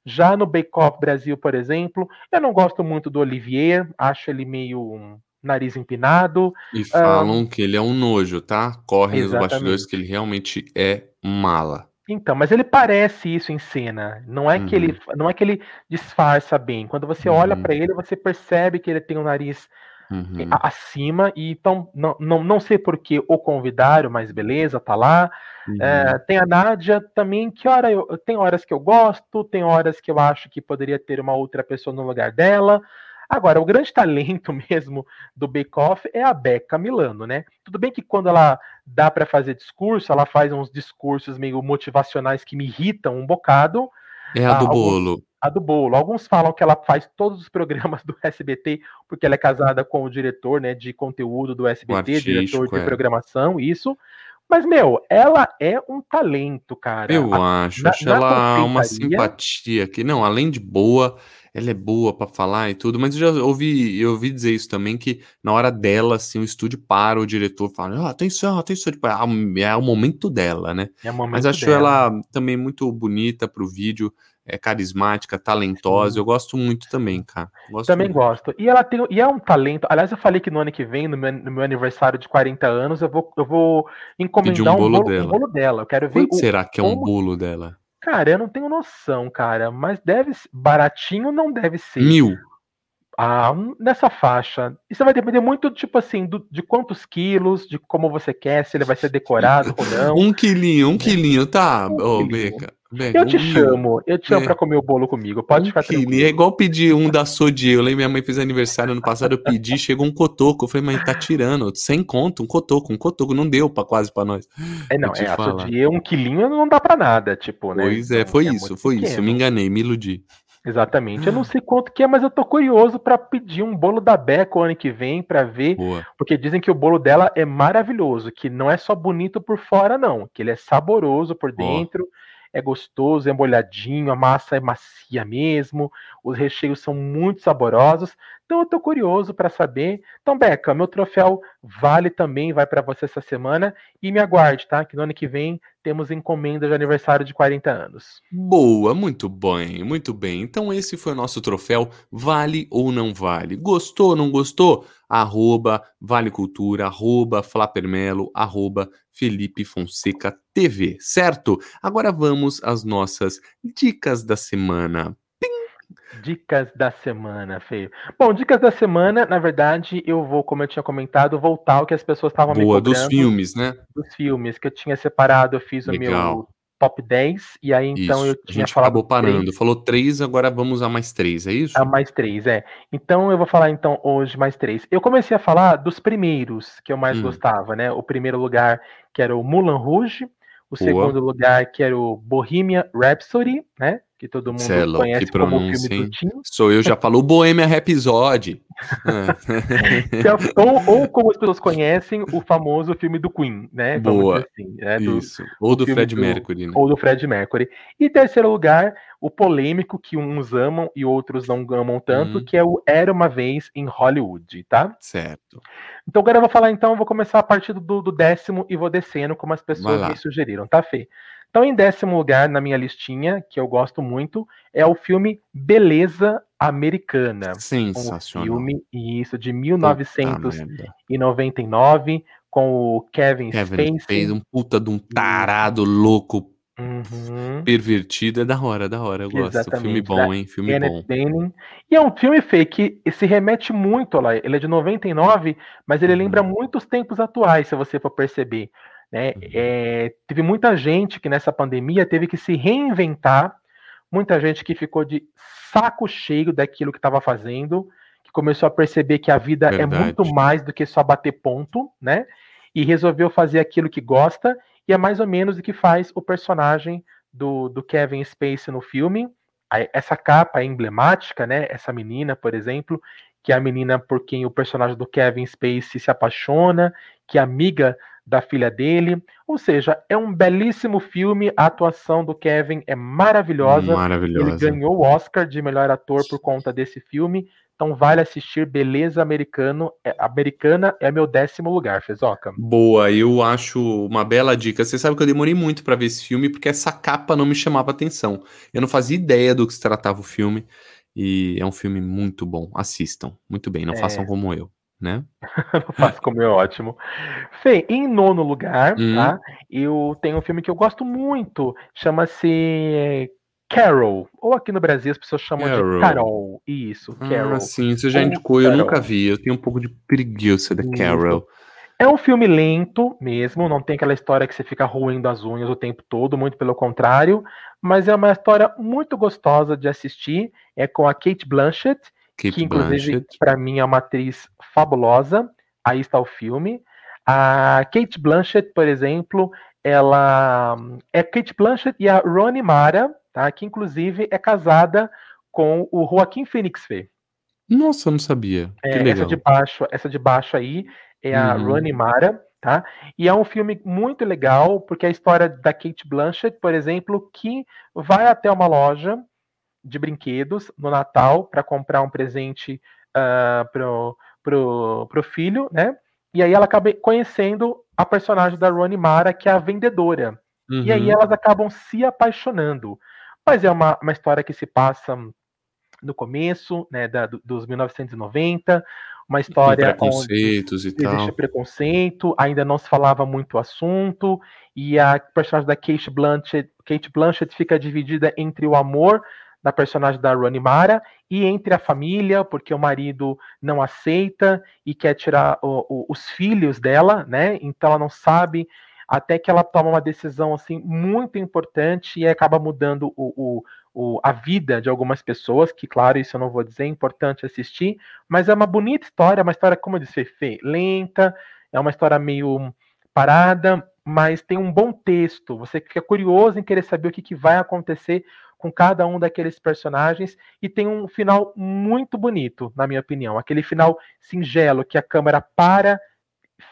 Já no Bake Off Brasil, por exemplo, eu não gosto muito do Olivier, acho ele meio nariz empinado. E falam um, que ele é um nojo, tá? Correm nos bastidores que ele realmente é mala. Então, mas ele parece isso em cena. Não é uhum. que ele, uhum. não é que ele disfarça bem. Quando você uhum. olha para ele, você percebe que ele tem um nariz uhum. acima. E então, não, não, não sei por que o convidaram, mas beleza, tá lá. É, uhum. tem a Nádia também, que hora eu, tem horas que eu gosto, tem horas que eu acho que poderia ter uma outra pessoa no lugar dela. Agora, o grande talento mesmo do Bake Off é a Becca Milano, né? Tudo bem que quando ela dá para fazer discurso, ela faz uns discursos meio motivacionais que me irritam um bocado. É a do Alguns, bolo. A do bolo. Alguns falam que ela faz todos os programas do SBT, porque ela é casada com o diretor né, de conteúdo do SBT, diretor de é. programação, isso. Mas, meu, ela é um talento, cara. Eu a, acho. Na, acho na ela uma simpatia que, não, além de boa, ela é boa para falar e tudo, mas eu já ouvi, eu ouvi dizer isso também, que na hora dela, assim, o estúdio para, o diretor fala, oh, atenção, atenção, tipo, é, é o momento dela, né? É momento mas acho dela. ela também muito bonita pro vídeo, é carismática, talentosa, eu gosto muito também, cara. Gosto também muito. gosto. E ela tem, e é um talento, aliás, eu falei que no ano que vem, no meu, no meu aniversário de 40 anos, eu vou, eu vou encomendar um bolo, um bolo, dela. Um bolo dela. Eu quero ver Quanto o, será que é um bolo dela? Cara, eu não tenho noção, cara, mas deve baratinho não deve ser. Mil. Ah, nessa faixa. Isso vai depender muito, tipo assim, do, de quantos quilos, de como você quer, se ele vai ser decorado ou não. Um quilinho, um quilinho, tá, ô oh, Beca. Eu te chamo, eu te chamo é. pra comer o bolo comigo. Pode ficar tranquilo. É igual pedir um da Sodi. Eu lembro, minha mãe fez aniversário ano passado, eu pedi, chegou um cotoco. Eu falei, mãe, tá tirando, sem conto, um cotoco, um cotoco. Não deu pra, quase pra nós. É, não, é, a Sodi, um quilinho não dá pra nada, tipo, né? Pois é, foi então, é isso, foi pequeno. isso. Eu me enganei, me iludi. Exatamente. Eu não sei quanto que é, mas eu tô curioso para pedir um bolo da Beca o ano que vem para ver, Boa. porque dizem que o bolo dela é maravilhoso, que não é só bonito por fora não, que ele é saboroso por dentro. Boa é gostoso, é molhadinho, a massa é macia mesmo, os recheios são muito saborosos. Então eu tô curioso para saber. Então, Beca, meu troféu vale também, vai para você essa semana e me aguarde, tá? Que no ano que vem temos encomenda de aniversário de 40 anos. Boa, muito bem, muito bem. Então esse foi o nosso troféu Vale ou Não Vale. Gostou, não gostou? Arroba Vale Cultura, arroba Flapermelo, arroba Felipe Fonseca TV, certo? Agora vamos às nossas dicas da semana. Dicas da semana, feio. Bom, dicas da semana, na verdade, eu vou, como eu tinha comentado, voltar ao que as pessoas estavam me cobrando. dos filmes, né? Dos filmes, que eu tinha separado, eu fiz Legal. o meu top 10, e aí então isso. eu tinha a gente falado. acabou parando. Três. Falou três, agora vamos a mais três, é isso? A mais três, é. Então eu vou falar então hoje mais três. Eu comecei a falar dos primeiros que eu mais hum. gostava, né? O primeiro lugar, que era o Mulan Rouge, o Boa. segundo lugar, que era o Bohemia Rhapsody, né? Que todo mundo Celo, conhece como o filme do Tim. Sou eu, já falou Bohemia Rhapsody. ou, ou, como as pessoas conhecem, o famoso filme do Queen, né? Boa. Assim, né? Do, Isso. Ou do Fred do, Mercury, né? Ou do Fred Mercury. E terceiro lugar, o polêmico que uns amam e outros não amam tanto, hum. que é o Era Uma Vez em Hollywood, tá? Certo. Então agora eu vou falar, então, eu vou começar a partir do, do décimo e vou descendo como as pessoas me sugeriram, tá, Fê? Então, em décimo lugar na minha listinha, que eu gosto muito, é o filme Beleza Americana. Sensacional. Um filme, isso, de 1999, com o Kevin, Kevin Spacey. Um puta de um tarado louco, uhum. pervertido, é da hora, da hora, eu gosto. Exatamente, filme bom, hein? Filme Kenneth bom. E é um filme, Fê, que se remete muito lá. Ele é de 99, mas ele uhum. lembra muitos tempos atuais, se você for perceber. Né? Uhum. É, teve muita gente que nessa pandemia teve que se reinventar, muita gente que ficou de saco cheio daquilo que estava fazendo, que começou a perceber que a vida é Verdade. é muito mais do que só bater ponto, né? E resolveu fazer aquilo que gosta, e é mais ou menos o que faz o personagem do, do Kevin Spacey no filme. Essa capa é emblemática, né? Essa menina, por exemplo, que é a menina por quem o personagem do Kevin Spacey se apaixona, que é amiga da filha dele. Ou seja, é um belíssimo filme. A atuação do Kevin é maravilhosa. maravilhosa. Ele ganhou o Oscar de melhor ator por conta desse filme. Então vale assistir Beleza Americano, é, Americana é meu décimo lugar, Fezoca. Boa, eu acho uma bela dica. Você sabe que eu demorei muito para ver esse filme porque essa capa não me chamava atenção. Eu não fazia ideia do que se tratava o filme e é um filme muito bom. Assistam, muito bem, não é. façam como eu né? faço como é ótimo. Fê, em nono lugar, hum. tá? Eu tenho um filme que eu gosto muito, chama-se Carol, ou aqui no Brasil as pessoas chamam Carol. de Carol. Isso, ah, Carol. Ah, sim, você já indicou, eu nunca vi, eu tenho um pouco de preguiça da Carol. É um filme lento mesmo, não tem aquela história que você fica roendo as unhas o tempo todo, muito pelo contrário, mas é uma história muito gostosa de assistir. É com a Kate Blanchett, Kate que inclusive para mim é uma atriz fabulosa. Aí está o filme. A Kate Blanchett, por exemplo, ela é Kate Blanchett e a Ronnie Mara, tá? Que inclusive é casada com o Joaquim Phoenix Fê. Nossa, eu não sabia. É, essa de baixo, essa de baixo aí é a uhum. Ronnie Mara, tá? E é um filme muito legal porque é a história da Kate Blanchett, por exemplo, que vai até uma loja de brinquedos no Natal para comprar um presente uh, pro, pro, pro filho, né? E aí ela acaba conhecendo a personagem da Ronnie Mara, que é a vendedora. Uhum. E aí uhum. elas acabam se apaixonando. Mas é uma, uma história que se passa no começo, né, da, dos 1990, uma história preconceitos onde e existe tal. preconceito, ainda não se falava muito o assunto, e a personagem da Kate Blanchett, Kate Blanchett fica dividida entre o amor da personagem da Rani Mara e entre a família, porque o marido não aceita e quer tirar o, o, os filhos dela, né? Então ela não sabe até que ela toma uma decisão assim muito importante e acaba mudando o, o, a vida de algumas pessoas, que claro, isso eu não vou dizer, é importante assistir, mas é uma bonita história, uma história, como eu disse, Fê, lenta, é uma história meio parada, mas tem um bom texto, você fica curioso em querer saber o que, que vai acontecer com cada um daqueles personagens e tem um final muito bonito, na minha opinião. Aquele final singelo que a câmera para,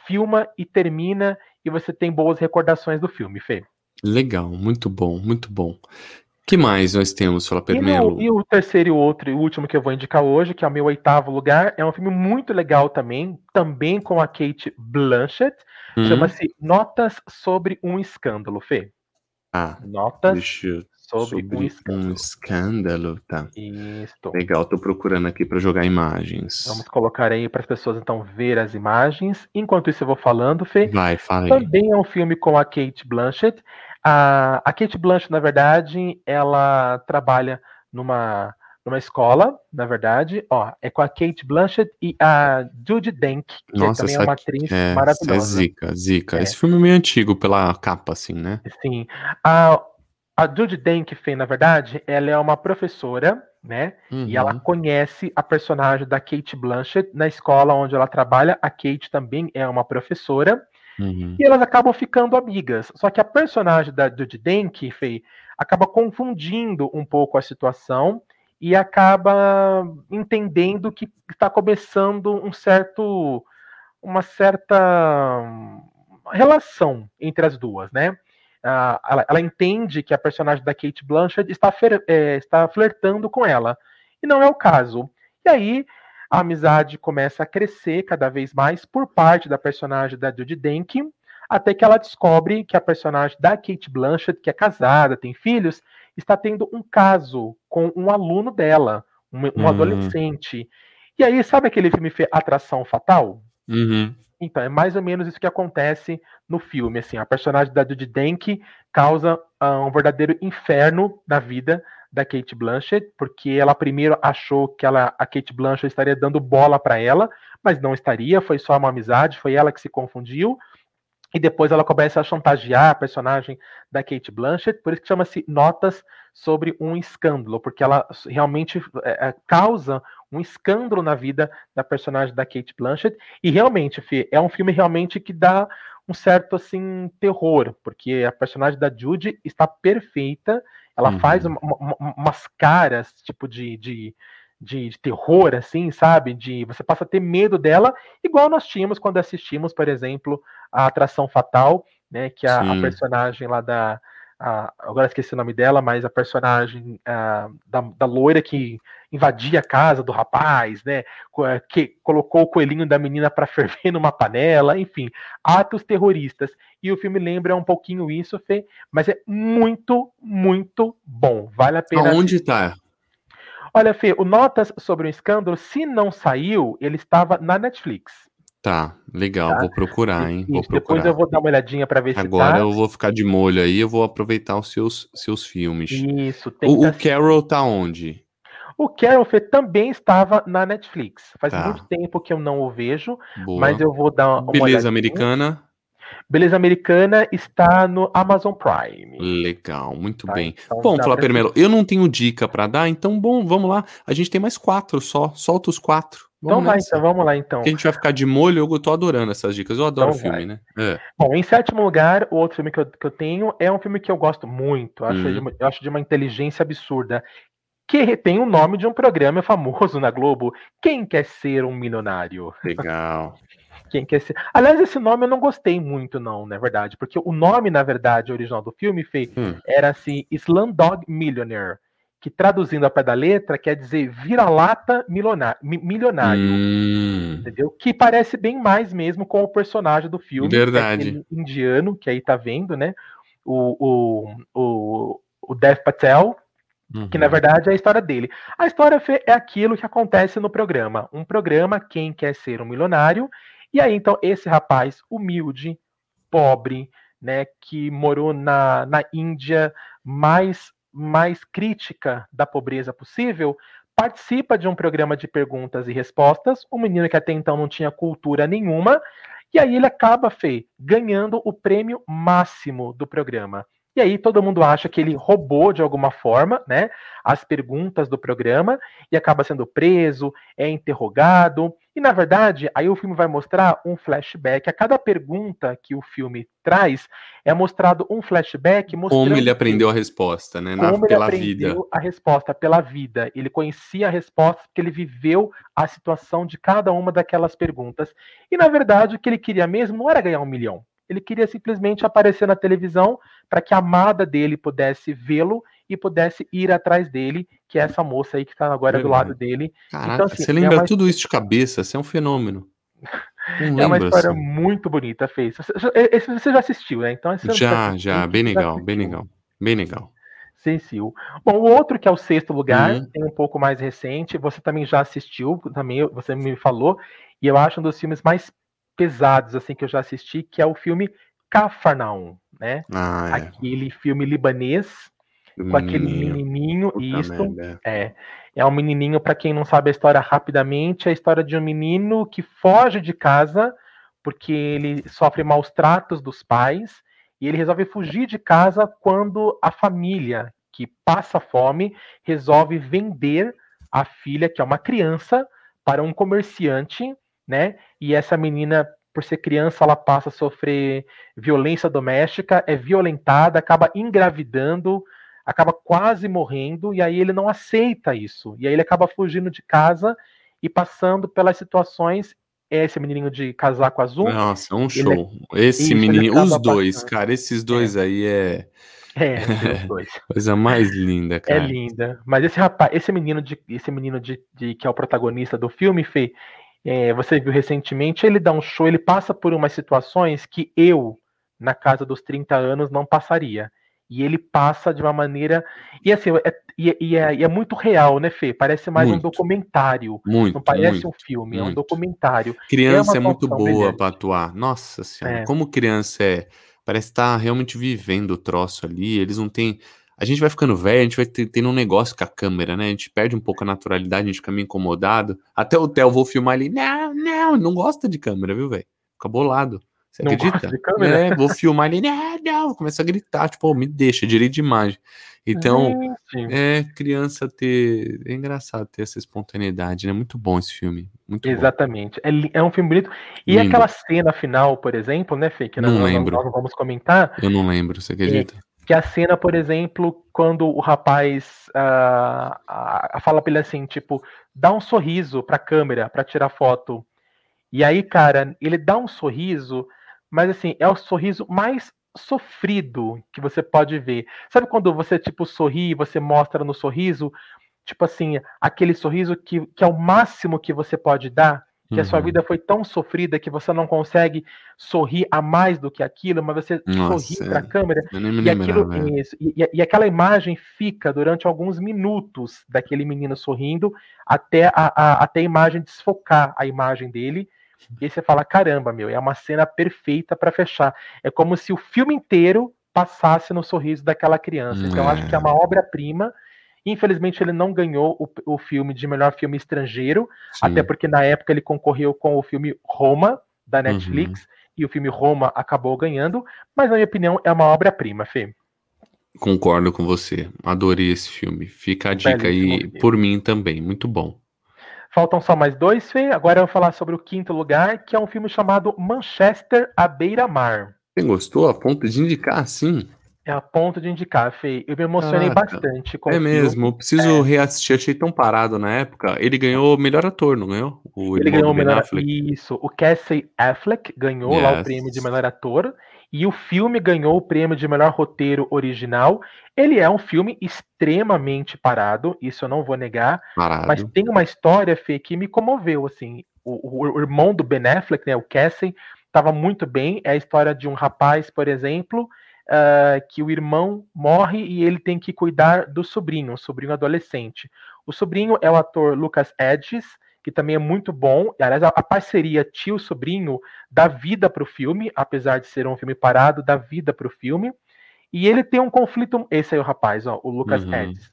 filma e termina e você tem boas recordações do filme, Fê. Legal, muito bom, muito bom. que mais nós temos, Fala Permelo? E, e, o terceiro e o outro e o último que eu vou indicar hoje, que é o meu oitavo lugar, é um filme muito legal também, também com a Kate Blanchett, uhum. chama-se Notas sobre um Escândalo, Fê. Ah, Notas deixa, sobre, sobre um, escândalo. um escândalo. Tá. Isso. Legal, tô procurando aqui para jogar imagens. Vamos colocar aí para as pessoas então ver as imagens. Enquanto isso eu vou falando, Fê. Vai, fala aí. Também é um filme com a Kate Blanchett. A, a Kate Blanchett, na verdade, ela trabalha numa numa escola, na verdade, ó, é com a Kate Blanchett e a Judy Dench, que Nossa, também é uma atriz é, maravilhosa. É zica, zica. É. Esse filme é meio antigo pela capa, assim, né? Sim. A, a Judy Dench, na verdade, ela é uma professora, né? Uhum. E ela uhum. conhece a personagem da Kate Blanchett na escola onde ela trabalha. A Kate também é uma professora. Uhum. E elas acabam ficando amigas. Só que a personagem da Judy Dench, acaba confundindo um pouco a situação e acaba entendendo que está começando um certo uma certa relação entre as duas, né? Uh, ela, ela, entende que a personagem da Kate Blanchett está, é, está flertando com ela. E não é o caso. E aí a amizade começa a crescer cada vez mais por parte da personagem da Judy Dench, até que ela descobre que a personagem da Kate Blanchett, que é casada, tem filhos, está tendo um caso com um aluno dela, um, um uhum. adolescente. E aí, sabe aquele filme Atração Fatal? Uhum. Então, é mais ou menos isso que acontece no filme. Assim, a personagem da Judy Dench causa uh, um verdadeiro inferno na vida da Kate Blanchett, porque ela primeiro achou que ela, a Kate Blanchett estaria dando bola para ela, mas não estaria, foi só uma amizade, foi ela que se confundiu. E depois ela começa a chantagear a personagem da Kate Blanchett, por isso que chama-se Notas sobre um Escândalo, porque ela realmente é, é, causa um escândalo na vida da personagem da Kate Blanchett. E realmente, Fê, é um filme realmente que dá um certo assim terror, porque a personagem da Judy está perfeita, ela uhum. faz uma, uma, umas caras tipo de, de de, de, terror, assim, sabe? De você passa a ter medo dela, igual nós tínhamos quando assistimos, por exemplo, a Atração Fatal, né? Que a, a personagem lá da. A, agora esqueci o nome dela, mas a personagem a, da, da loira que invadia a casa do rapaz, né? Que colocou o coelhinho da menina para ferver numa panela, enfim, atos terroristas. E o filme lembra um pouquinho isso, Fê, mas é muito, muito bom. Vale a pena. Aonde tá? Olha, Fê, o Notas sobre o Escândalo, se não saiu, ele estava na Netflix. Tá, legal, tá? vou procurar, hein? Vou procurar. Depois eu vou dar uma olhadinha para ver Agora se Agora tá. eu vou ficar de molho aí, eu vou aproveitar os seus, seus filmes. Isso, tem O, o Carol tá onde? O Carol Fê também estava na Netflix. Faz tá. muito tempo que eu não o vejo, Boa. mas eu vou dar uma Beleza olhadinha. Americana. Beleza Americana está no Amazon Prime. Legal, muito tá, bem. Então bom, Flávio Permelo, eu não tenho dica para dar, então bom, vamos lá. A gente tem mais quatro só, solta os quatro. Vamos então vai, então vamos lá então. Porque a gente vai ficar de molho, eu tô adorando essas dicas, eu adoro então filme, vai. né? É. Bom, em sétimo lugar, o outro filme que eu, que eu tenho é um filme que eu gosto muito, eu acho, hum. de, eu acho de uma inteligência absurda, que tem o nome de um programa famoso na Globo, Quem Quer Ser um Milionário? Legal. Quem quer ser. Aliás, esse nome eu não gostei muito, não, na verdade, porque o nome, na verdade, original do filme Fê, hum. era assim: Slumdog Millionaire, que traduzindo a pé da letra quer dizer vira-lata milionário. Hum. Entendeu? Que parece bem mais mesmo com o personagem do filme. Verdade. É indiano, que aí tá vendo, né? O, o, o, o Dev Patel, Uhum. Que na verdade é a história dele. A história é aquilo que acontece no programa. Um programa, quem quer ser um milionário, e aí, então, esse rapaz humilde, pobre, né, que morou na, na Índia mais, mais crítica da pobreza possível, participa de um programa de perguntas e respostas, um menino que até então não tinha cultura nenhuma, e aí ele acaba, Fê, ganhando o prêmio máximo do programa. E aí todo mundo acha que ele roubou de alguma forma, né, as perguntas do programa e acaba sendo preso, é interrogado. E na verdade, aí o filme vai mostrar um flashback. A cada pergunta que o filme traz é mostrado um flashback mostrando como ele aprendeu a resposta, né, na, como pela ele aprendeu vida. A resposta pela vida. Ele conhecia a resposta porque ele viveu a situação de cada uma daquelas perguntas. E na verdade, o que ele queria mesmo não era ganhar um milhão. Ele queria simplesmente aparecer na televisão para que a amada dele pudesse vê-lo e pudesse ir atrás dele, que é essa moça aí que está agora Verdade. do lado dele. Caraca, então, assim, você lembra é uma... tudo isso de cabeça, você é um fenômeno. é uma história assim. muito bonita, fez. Esse você já assistiu, né? Então já, já, bem legal, bem legal, bem legal. Sensil. Bom, o outro que é o sexto lugar, uhum. tem um pouco mais recente, você também já assistiu, também você me falou, e eu acho um dos filmes mais pesados assim que eu já assisti, que é o filme Cafarnaum, né? Ah, é. Aquele filme libanês com aquele menininho, isso é. É um menininho, para quem não sabe a história rapidamente, é a história de um menino que foge de casa porque ele sofre maus tratos dos pais e ele resolve fugir de casa quando a família que passa fome resolve vender a filha, que é uma criança, para um comerciante, né? E essa menina por ser criança, ela passa a sofrer violência doméstica, é violentada, acaba engravidando, acaba quase morrendo, e aí ele não aceita isso. E aí ele acaba fugindo de casa e passando pelas situações. Esse menininho de casaco azul. Nossa, um show. É... Esse isso, menino, os dois, cara, esses dois é. aí é. É, os dois. Coisa mais linda, é cara. É linda. Mas esse rapaz, esse menino de, esse menino de, de que é o protagonista do filme, Fê, é, você viu recentemente, ele dá um show, ele passa por umas situações que eu, na casa dos 30 anos, não passaria. E ele passa de uma maneira. E assim, é, e, é, é muito real, né, Fê? Parece mais muito, um documentário. Muito. Não parece muito, um filme, muito. é um documentário. Criança é, é muito boa para atuar. Nossa senhora, é. como criança é parece estar tá realmente vivendo o troço ali. Eles não têm. A gente vai ficando velho, a gente vai tendo um negócio com a câmera, né? A gente perde um pouco a naturalidade, a gente fica meio incomodado. Até o Theo, vou filmar ali. Não, não, não gosta de câmera, viu, velho? Fica bolado. Você não acredita? de câmera? É, vou filmar ali. Não, não, começa a gritar, tipo, oh, me deixa, direito de imagem. Então, é criança ter. É engraçado ter essa espontaneidade, né? Muito bom esse filme. Muito Exatamente. É, é, um filme bonito. E Lindo. aquela cena final, por exemplo, né, Fê? Que nós, não lembro. Nós vamos comentar. Eu não lembro, você acredita? É, que a cena, por exemplo, quando o rapaz uh, fala pra ele assim, tipo, dá um sorriso pra câmera pra tirar foto. E aí, cara, ele dá um sorriso, mas assim, é o sorriso mais sofrido que você pode ver. Sabe quando você, tipo, sorri e você mostra no sorriso, tipo assim, aquele sorriso que, que é o máximo que você pode dar? Que uhum. a sua uhum. vida foi tão sofrida que você não consegue sorrir a mais do que aquilo, mas você Nossa, sorri para a câmera e, aquilo, isso, e, e, aquela imagem fica durante alguns minutos daquele menino sorrindo até a, a, até a imagem desfocar a imagem dele e aí você fala: caramba, meu, é uma cena perfeita para fechar. É como se o filme inteiro passasse no sorriso daquela criança. Então, acho que é uma é. obra-prima. Infelizmente, ele não ganhou o, o, filme de melhor filme estrangeiro, Sim. até porque na época ele concorreu com o filme Roma, da uhum. Netflix, uhum. e o filme Roma acabou ganhando, mas na minha opinião é uma obra-prima, Fê. Concordo com você. Adorei esse filme. Fica a dica Belíssimo aí filme. por mim também. Muito bom. Faltam só mais dois, Fê. Agora eu vou falar sobre o quinto lugar, que é um filme chamado Manchester à beira-mar. Você gostou a ponto de indicar assim? É a ponto de indicar, Fê. Eu me emocionei Caraca. bastante com É mesmo, eu preciso é. reassistir, achei tão parado na época. Ele ganhou melhor ator, não ganhou? O Ele ganhou o melhor Affleck. Isso, o Casey Affleck ganhou yes. lá o prêmio de melhor ator e o filme ganhou o prêmio de melhor roteiro original. Ele é um filme extremamente parado, isso eu não vou negar, parado. mas tem uma história, Fê, que me comoveu, assim. O, o, o irmão do Ben Affleck, né, o Cassie, estava muito bem. É a história de um rapaz, por exemplo, uh, que o irmão morre e ele tem que cuidar do sobrinho, um sobrinho adolescente. O sobrinho é o ator Lucas Edges, que também é muito bom. Aliás, a, parceria tio-sobrinho dá vida para o filme, apesar de ser um filme parado, dá vida para o filme. E ele tem um conflito. Esse aí é o rapaz, ó, o Lucas uhum. Hedges.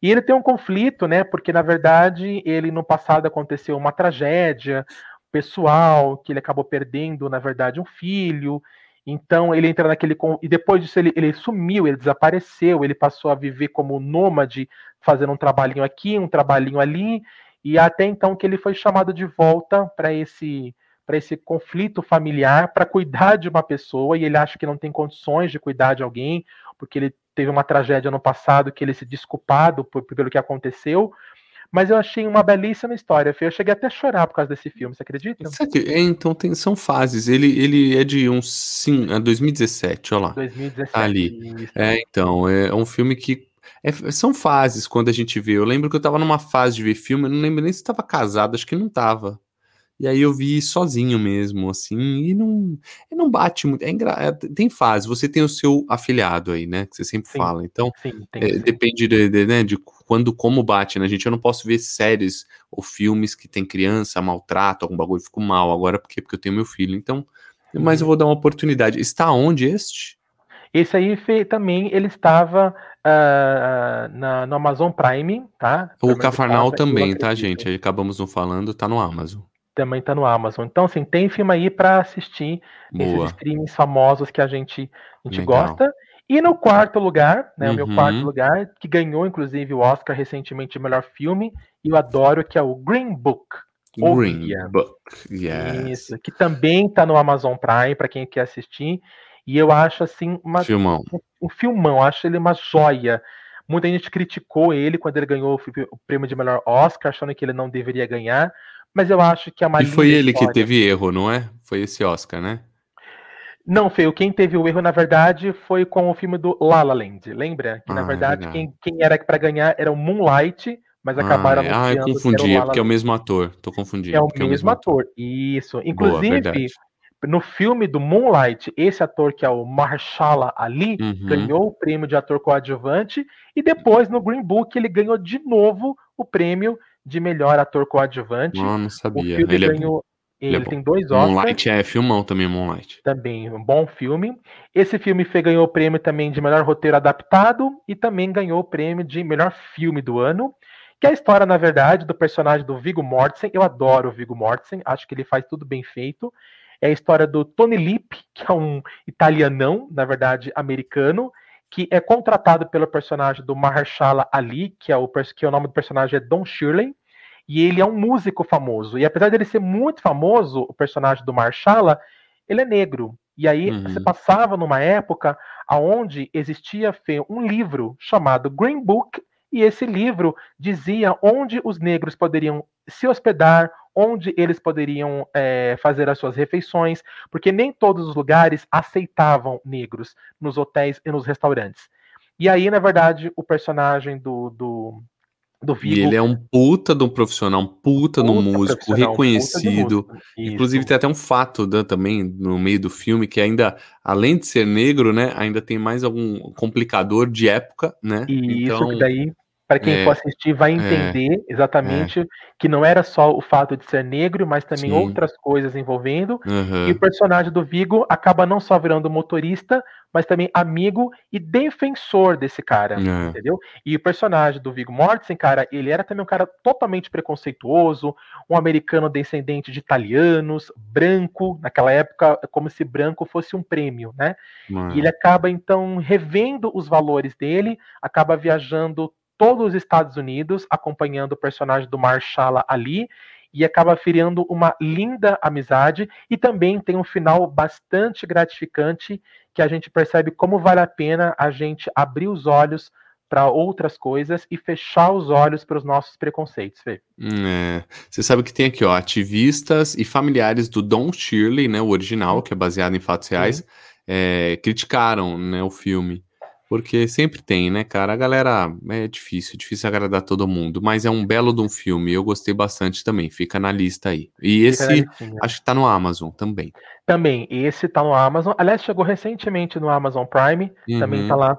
E ele tem um conflito, né? Porque na verdade ele no passado aconteceu uma tragédia pessoal, que ele acabou perdendo, na verdade, um filho. Então ele entra naquele. E depois disso ele, ele sumiu, ele desapareceu, ele passou a viver como nômade, fazendo um trabalhinho aqui, um trabalhinho ali. E até então que ele foi chamado de volta para esse para esse conflito familiar, para cuidar de uma pessoa, e ele acha que não tem condições de cuidar de alguém, porque ele teve uma tragédia no passado que ele se desculpado por, pelo que aconteceu. Mas eu achei uma belíssima história, Eu cheguei até a chorar por causa desse filme, você acredita? É, então tem, são fases. Ele, ele é de um sim, 2017, olha lá. 2017. Tá ali. É, então, é um filme que é, são fases quando a gente vê. Eu lembro que eu tava numa fase de ver filme, eu não lembro nem se estava casado, acho que não tava. E aí eu vi sozinho mesmo, assim, e não, e não bate muito. É engra... É, tem fase, você tem o seu afiliado aí, né? Que você sempre sim, fala. Então, sim, é, depende de, de, né, de quando, como bate, né, gente? Eu não posso ver séries ou filmes que tem criança, maltrato, algum bagulho, fico mal agora, porque, porque eu tenho meu filho. Então, mas eu vou dar uma oportunidade. Está onde este? Esse aí também ele estava uh, na, no Amazon Prime, tá? O Cafarnal também, tá, gente? Aí acabamos não falando, tá no Amazon. Também tá no Amazon. Então, assim, tem filme aí para assistir Boa. esses streams famosos que a gente, a gente gosta. E no quarto lugar, né, uhum. o meu quarto uhum. lugar, que ganhou inclusive o Oscar recentemente de melhor filme, e eu adoro, que é o Green Book. Green Book, yes. Isso, que também tá no Amazon Prime, para quem quer assistir. E eu acho assim uma, filmão. Um, um filmão, acho ele uma joia. Muita gente criticou ele quando ele ganhou o prêmio de melhor Oscar, achando que ele não deveria ganhar. Mas eu acho que a E foi ele história... que teve erro, não é? Foi esse Oscar, né? Não, Feio, quem teve o erro, na verdade, foi com o filme do La La Land. Lembra? Que, na ah, verdade, quem, quem, era para ganhar era o Moonlight, mas acabaram ah, é. ah, eu confundi, é porque é o mesmo ator. Tô confundindo. É o, mesmo, é o mesmo ator. ator. Isso. Inclusive, Boa, no filme do Moonlight, esse ator que é o Mahershala Ali uhum. ganhou o prêmio de ator coadjuvante e depois no Green Book ele ganhou de novo o prêmio de melhor ator coadjuvante. Não, não sabia. O filme ele é ganhou, Ele, Ele é tem dois Oscars. Moonlight é filmão também, Moonlight. Também um bom filme. Esse filme foi, ganhou o prêmio também de melhor roteiro adaptado e também ganhou o prêmio de melhor filme do ano. Que é a história, na verdade, do personagem do Viggo Mortensen. Eu adoro o Viggo Mortensen, acho que ele faz tudo bem feito. É a história do Tony Lip, que é um italianão, na verdade, americano, que é contratado pelo personagem do Mahershala Ali, que é o, que é o nome do personagem é Don Shirley, e ele é um músico famoso. E apesar dele ser muito famoso, o personagem do Marshala, ele é negro. E aí uhum. você passava numa época onde existia um livro chamado Green Book, e esse livro dizia onde os negros poderiam se hospedar, onde eles poderiam é, fazer as suas refeições, porque nem todos os lugares aceitavam negros nos hotéis e nos restaurantes. E aí, na verdade, o personagem do, do, do Vigo. E ele é um puta de um profissional, um puta, puta de um músico reconhecido. Músico. Inclusive tem até um fato né, também no meio do filme que ainda, além de ser negro, né, ainda tem mais algum complicador de época, né? E então, isso que daí para quem é, for assistir vai é, entender é, exatamente é. que não era só o fato de ser negro, mas também Sim. outras coisas envolvendo. Uhum. E o personagem do Vigo acaba não só virando motorista, mas também amigo e defensor desse cara, é. entendeu? E o personagem do Vigo Mortensen, cara, ele era também um cara totalmente preconceituoso, um americano descendente de italianos, branco, naquela época como se branco fosse um prêmio, né? E ele acaba então revendo os valores dele, acaba viajando todos os Estados Unidos, acompanhando o personagem do Marshala ali, e acaba criando uma linda amizade e também tem um final bastante gratificante que a gente percebe como vale a pena a gente abrir os olhos para outras coisas e fechar os olhos para os nossos preconceitos, Fê. É. Você sabe que tem aqui, ó, ativistas e familiares do Don Shirley, né, o original, que é baseado em fatos reais, é, criticaram, né, o filme. Porque sempre tem, né, cara? A galera é difícil, difícil agradar todo mundo, mas é um belo de um filme. Eu gostei bastante também, fica na lista aí. E esse acho que tá no Amazon também. Também, esse tá no Amazon. Aliás, chegou recentemente no Amazon Prime, uhum. também tá lá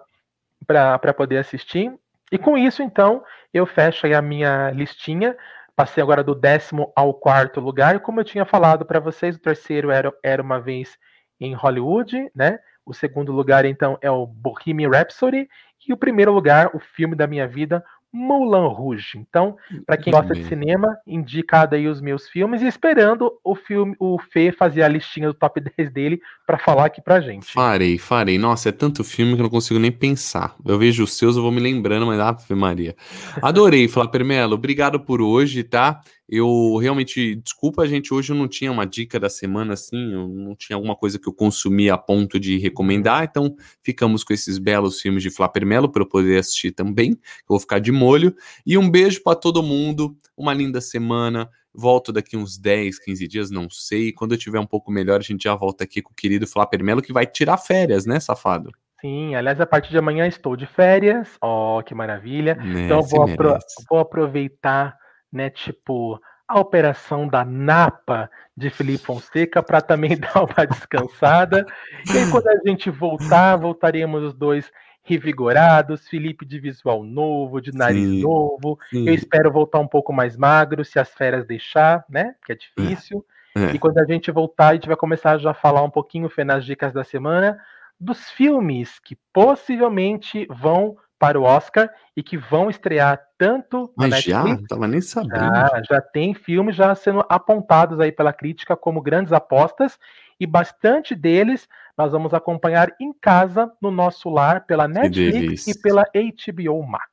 para poder assistir. E com isso, então, eu fecho aí a minha listinha. Passei agora do décimo ao quarto lugar. E como eu tinha falado para vocês, o terceiro era, era uma vez em Hollywood, né? O segundo lugar, então, é o Bohemian Rhapsody. E o primeiro lugar, o filme da minha vida, Moulin Rouge. Então, para quem gosta de cinema, indicado aí os meus filmes e esperando o filme, o Fê fazer a listinha do top 10 dele para falar aqui pra gente. Farei, farei. Nossa, é tanto filme que eu não consigo nem pensar. Eu vejo os seus, eu vou me lembrando, mas Ave Maria. Adorei, Flávio Melo. Obrigado por hoje, tá? Eu realmente, desculpa, gente, hoje eu não tinha uma dica da semana assim, eu não tinha alguma coisa que eu consumi a ponto de recomendar, então ficamos com esses belos filmes de Flapper Melo para eu poder assistir também. Eu vou ficar de molho. E um beijo para todo mundo, uma linda semana. Volto daqui uns 10, 15 dias, não sei. Quando eu tiver um pouco melhor, a gente já volta aqui com o querido Flapper Melo, que vai tirar férias, né, safado? Sim, aliás, a partir de amanhã estou de férias. Ó, oh, que maravilha. Né, então vou, apro vou aproveitar né, tipo a operação da Napa de Felipe Fonseca para também dar uma descansada. e aí, quando a gente voltar, voltaremos os dois revigorados, Felipe de visual novo, de nariz sim, novo. Sim. Eu espero voltar um pouco mais magro, se as férias deixar, né? Que é difícil. É. É. E quando a gente voltar, a gente vai começar a já falar um pouquinho, Fê, nas dicas da semana, dos filmes que possivelmente vão para o Oscar e que vão estrear tanto Mas já? Tava nem sabendo. Já, já tem filmes já sendo apontados aí pela crítica como grandes apostas e bastante deles nós vamos acompanhar em casa, no nosso lar, pela Netflix e pela HBO Max.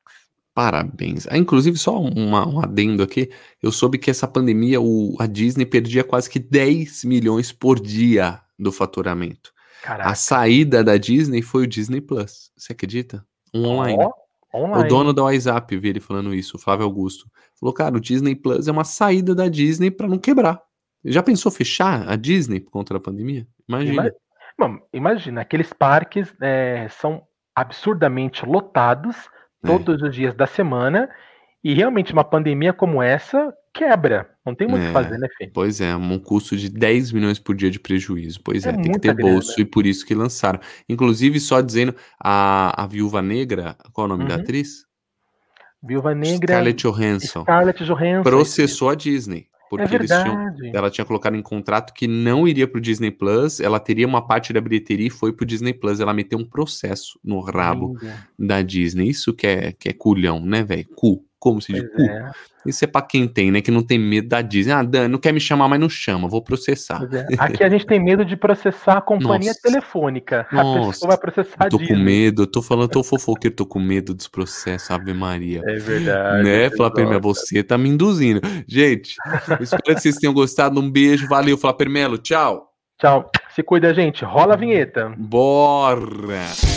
Parabéns. Ah, inclusive, só uma, um adendo aqui. Eu soube que essa pandemia, o, a Disney perdia quase que 10 milhões por dia do faturamento. Caraca. A saída da Disney foi o Disney Plus. Você acredita? Um online. Oh, online. O dono da WhatsApp vi ele falando isso, o Flávio Augusto. Falou, cara, o Disney Plus é uma saída da Disney para não quebrar. Já pensou fechar a Disney por conta da pandemia? Imagina. Imagina, imagina aqueles parques é, são absurdamente lotados é. todos é. os dias da semana e realmente uma pandemia como essa quebra. Não tem muito o é, que fazer, né, Fê? Pois é, um custo de 10 milhões por dia de prejuízo. Pois é, é tem que ter grana. bolso e por isso que lançaram. Inclusive, só dizendo, a, a Viúva Negra, qual é o nome uhum. da atriz? Viúva Negra. Scarlett Johansson. Scarlett Johansson. Processou a Disney. porque eles tinham, ela tinha colocado em contrato que não iria pro Disney Plus, ela teria uma parte da bilheteria e foi pro Disney Plus. Ela meteu um processo no rabo da Disney. Isso que é, que é culhão, né, velho? Cu. Como se diz cu. é, Isso é pra quem tem, né? Que não tem medo da Disney. Ah, Dan, não quer me chamar, mas não chama, vou processar. é. Aqui a gente tem medo de processar a companhia Nossa. telefônica. A Nossa. pessoa vai processar a tô com Disney. medo, eu tô falando, tô fofoqueiro, tô com medo dos processos, Ave Maria. É verdade. né, exato. Flávio você tá me induzindo. Gente, espero que vocês tenham gostado. Um beijo, valeu, Flávio Melo, tchau. Tchau. Se cuida, gente. Rola a vinheta. Bora!